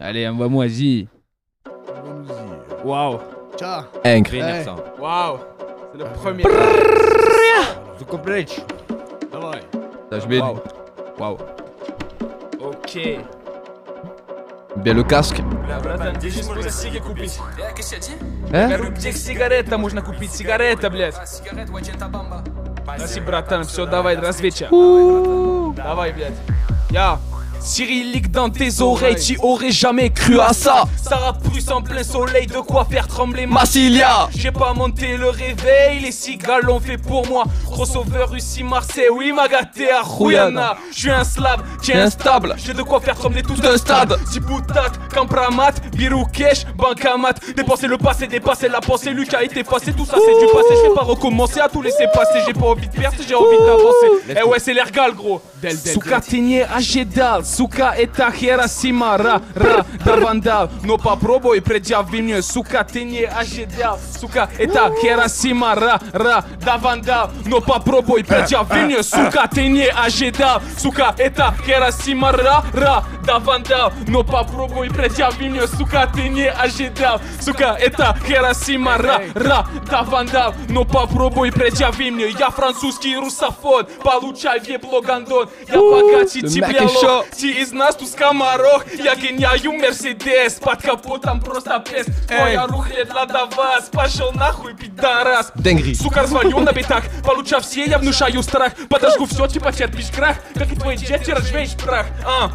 allez, envoie-moi Zi. Waouh, Inc. Vénère ça. waouh. C'est le premier. The complete. Ça, Je mets Waouh. Ok. Le casque. Братан, здесь можно сиги купить. Hein Говорю, где сигарета можно купить? Сигарета, блядь. Спасибо, братан. Все, давай, развеча. Давай, блядь. Я. Cyrillique dans tes oreilles, tu aurais jamais cru à ça. Sarah Prusse en plein soleil, de quoi faire trembler Massilia. J'ai pas monté le réveil, les cigales l'ont fait pour moi. Crossover Russie, Marseille, oui, Magaté à Rouyana. Je suis un slab, qui est instable. J'ai de quoi faire trembler tout un stade. Ziboutak, Kampramat, Biroukesh, Bankamat. Dépenser le passé, dépasser la pensée. Lucas est effacé, tout ça c'est du passé. Je vais pas recommencer à tout laisser passer. J'ai pas envie de percer, j'ai envie d'avancer. Eh ouais, c'est l'ergal, gros. Souka Tenye Agedal, Сука, это Херосима, ра, ра, да вандал. Но попробуй, предъяви мне, сука, ты не ожидал. Сука, это Херосима, ра, ра, да вандал. Но попробуй, предъяви мне, сука, ты не ожидал. Сука, это Херосима, ра, ра, да вандал. Но попробуй, предъяви мне, сука, ты не ожидал. Сука, это Херосима, ра, ра, да вандал. Но попробуй, предъяви мне, я французский русофон. Получай ебло гондон Я богаче тебя лох. Ти из нас тут скоморох Я гоняю Мерседес. Под капотом просто пес. Твоя рухлядь для вас. Пошел нахуй, пидорас. Dinguerie. Сука, развалю на битах. Получав все, я внушаю страх. Подожгу все, типа терпишь крах. Как и твой дед, ты развеешь прах. А,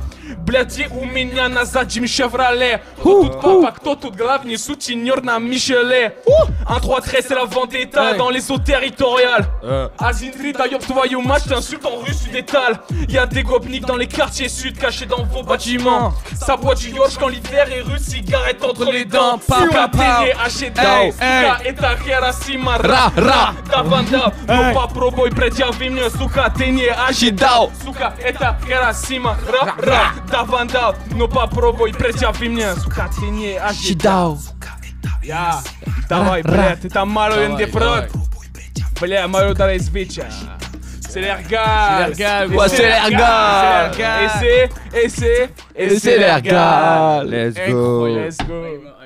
Блядь, где у меня на заднем Шевроле Кто тут папа, кто тут главный сутенер на Мишеле Un 3-13 c'est la vendetta dans les eaux territoriales Azindri, d'ailleurs, твою мать, t'insultes en russe, tu détales Y'a des gopniks dans les quartiers sud cachés dans vos bâtiments Ça boit du york quand l'hiver est rude, cigarette entre les dents Suka tenye ожидал, сука, это Хиросима Ra, ra. Даванда, ну попробуй предъяви мне, сука, ты не ожидал Сука, это Хиросима, ра, ра, Даванда, ну попробуй предъяви мне, сука, ты не ожидал Я, давай, блядь, ты там малый индифрод Бля, мою дай звича C'est l'ergal C'est l'ergal, Et ouais, c'est l'ergal. c'est l'ergal. Et c'est, et c'est, Et c'est l'ergal. Let's go. Let's go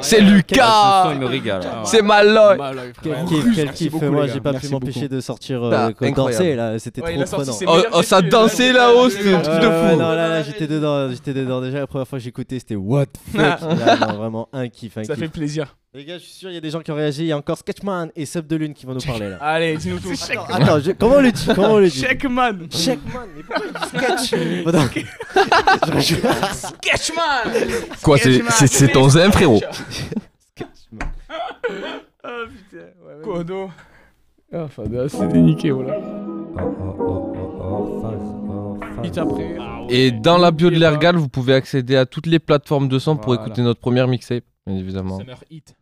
C'est Ce Lucas. son, il me régale. C'est Malloy. Quel kiff, quel kiff. beaucoup, Moi, j'ai pas pu m'empêcher de sortir Ah, euh, incroyable. danser là. C'était trop prenant. Oh, oh, ça dansait là-haut, c'était un truc de fou. non, là, là, j'étais dedans, j'étais dedans. Déjà, la première fois que j'écoutais, c'était what the fuck. Vraiment un kiff, Ça fait plaisir Les gars, je suis sûr, il y a des gens qui ont réagi. Il y a encore Sketchman et Sub de Lune qui vont nous parler là. Allez, dis-nous tout. Attends, attends, je- comment on le dit Comment on le dit Checkman. Checkman, mais pourquoi il dit sketch Bon, donc- Je rejoue- Sketchman Quoi, c'est- c'est c'est ton zin, frérot Oh putain, ouais, Kodo. Ah, Fada, c'est déniqué, voilà. Vite après. Et dans la bio de l'Ergal, vous pouvez accéder à toutes les plateformes de son pour Voilà. écouter notre première mixtape, bien évidemment. Summer Hit.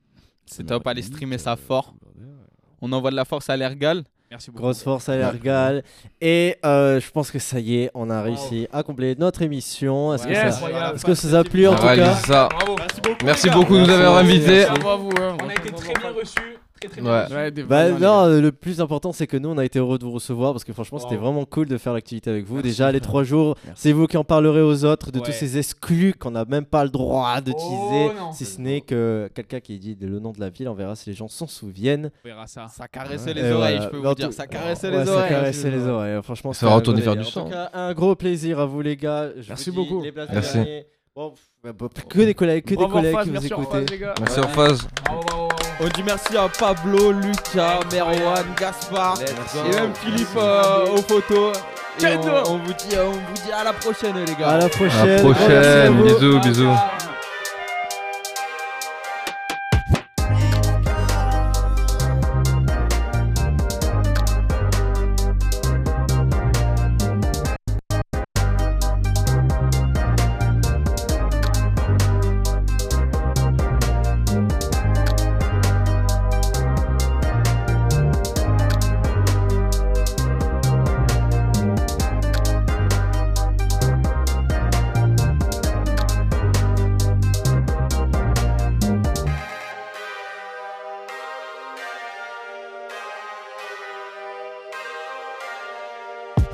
C'est top, allez streamer ça fort. On envoie de la force à l'Ergal. Merci beaucoup. Grosse force à l'Ergal. Et euh, je pense que ça y est, on a réussi à compléter notre émission. Est-ce que, Yes. ça... Est-ce que ça vous a plu en tout cas ça. Bravo. Merci beaucoup de nous avoir invités. Bravo à vous. hein. On a été très bien reçus. Très très bien Ouais. reçus. Ouais, des Bah non, le plus important c'est que nous on a été heureux de vous recevoir parce que franchement c'était vraiment cool de faire l'activité avec vous. Déjà les trois jours, c'est vous qui en parlerez aux autres de Ouais. tous ces exclus qu'on n'a même pas le droit de Oh, teaser, non. si ce n'est que quelqu'un qui dit le nom de la ville, on verra si les gens s'en souviennent. On verra ça. Ça caressait les oreilles, voilà. je peux vous dire. tout- Ça caressait les ça oreilles. caressait les oreilles. Franchement, Ça va retourner faire du sang. un gros plaisir à vous les gars. Merci beaucoup. Merci. Bon, bah, bah, que des collègues, que des collègues qui vous écoutez. Merci en phase. On dit merci à Pablo, Lucas, Merwan, Gaspard et même Philippe euh, aux photos. On, on vous dit, on vous dit à la prochaine les gars. À la À prochaine. la. Bisous, bisous.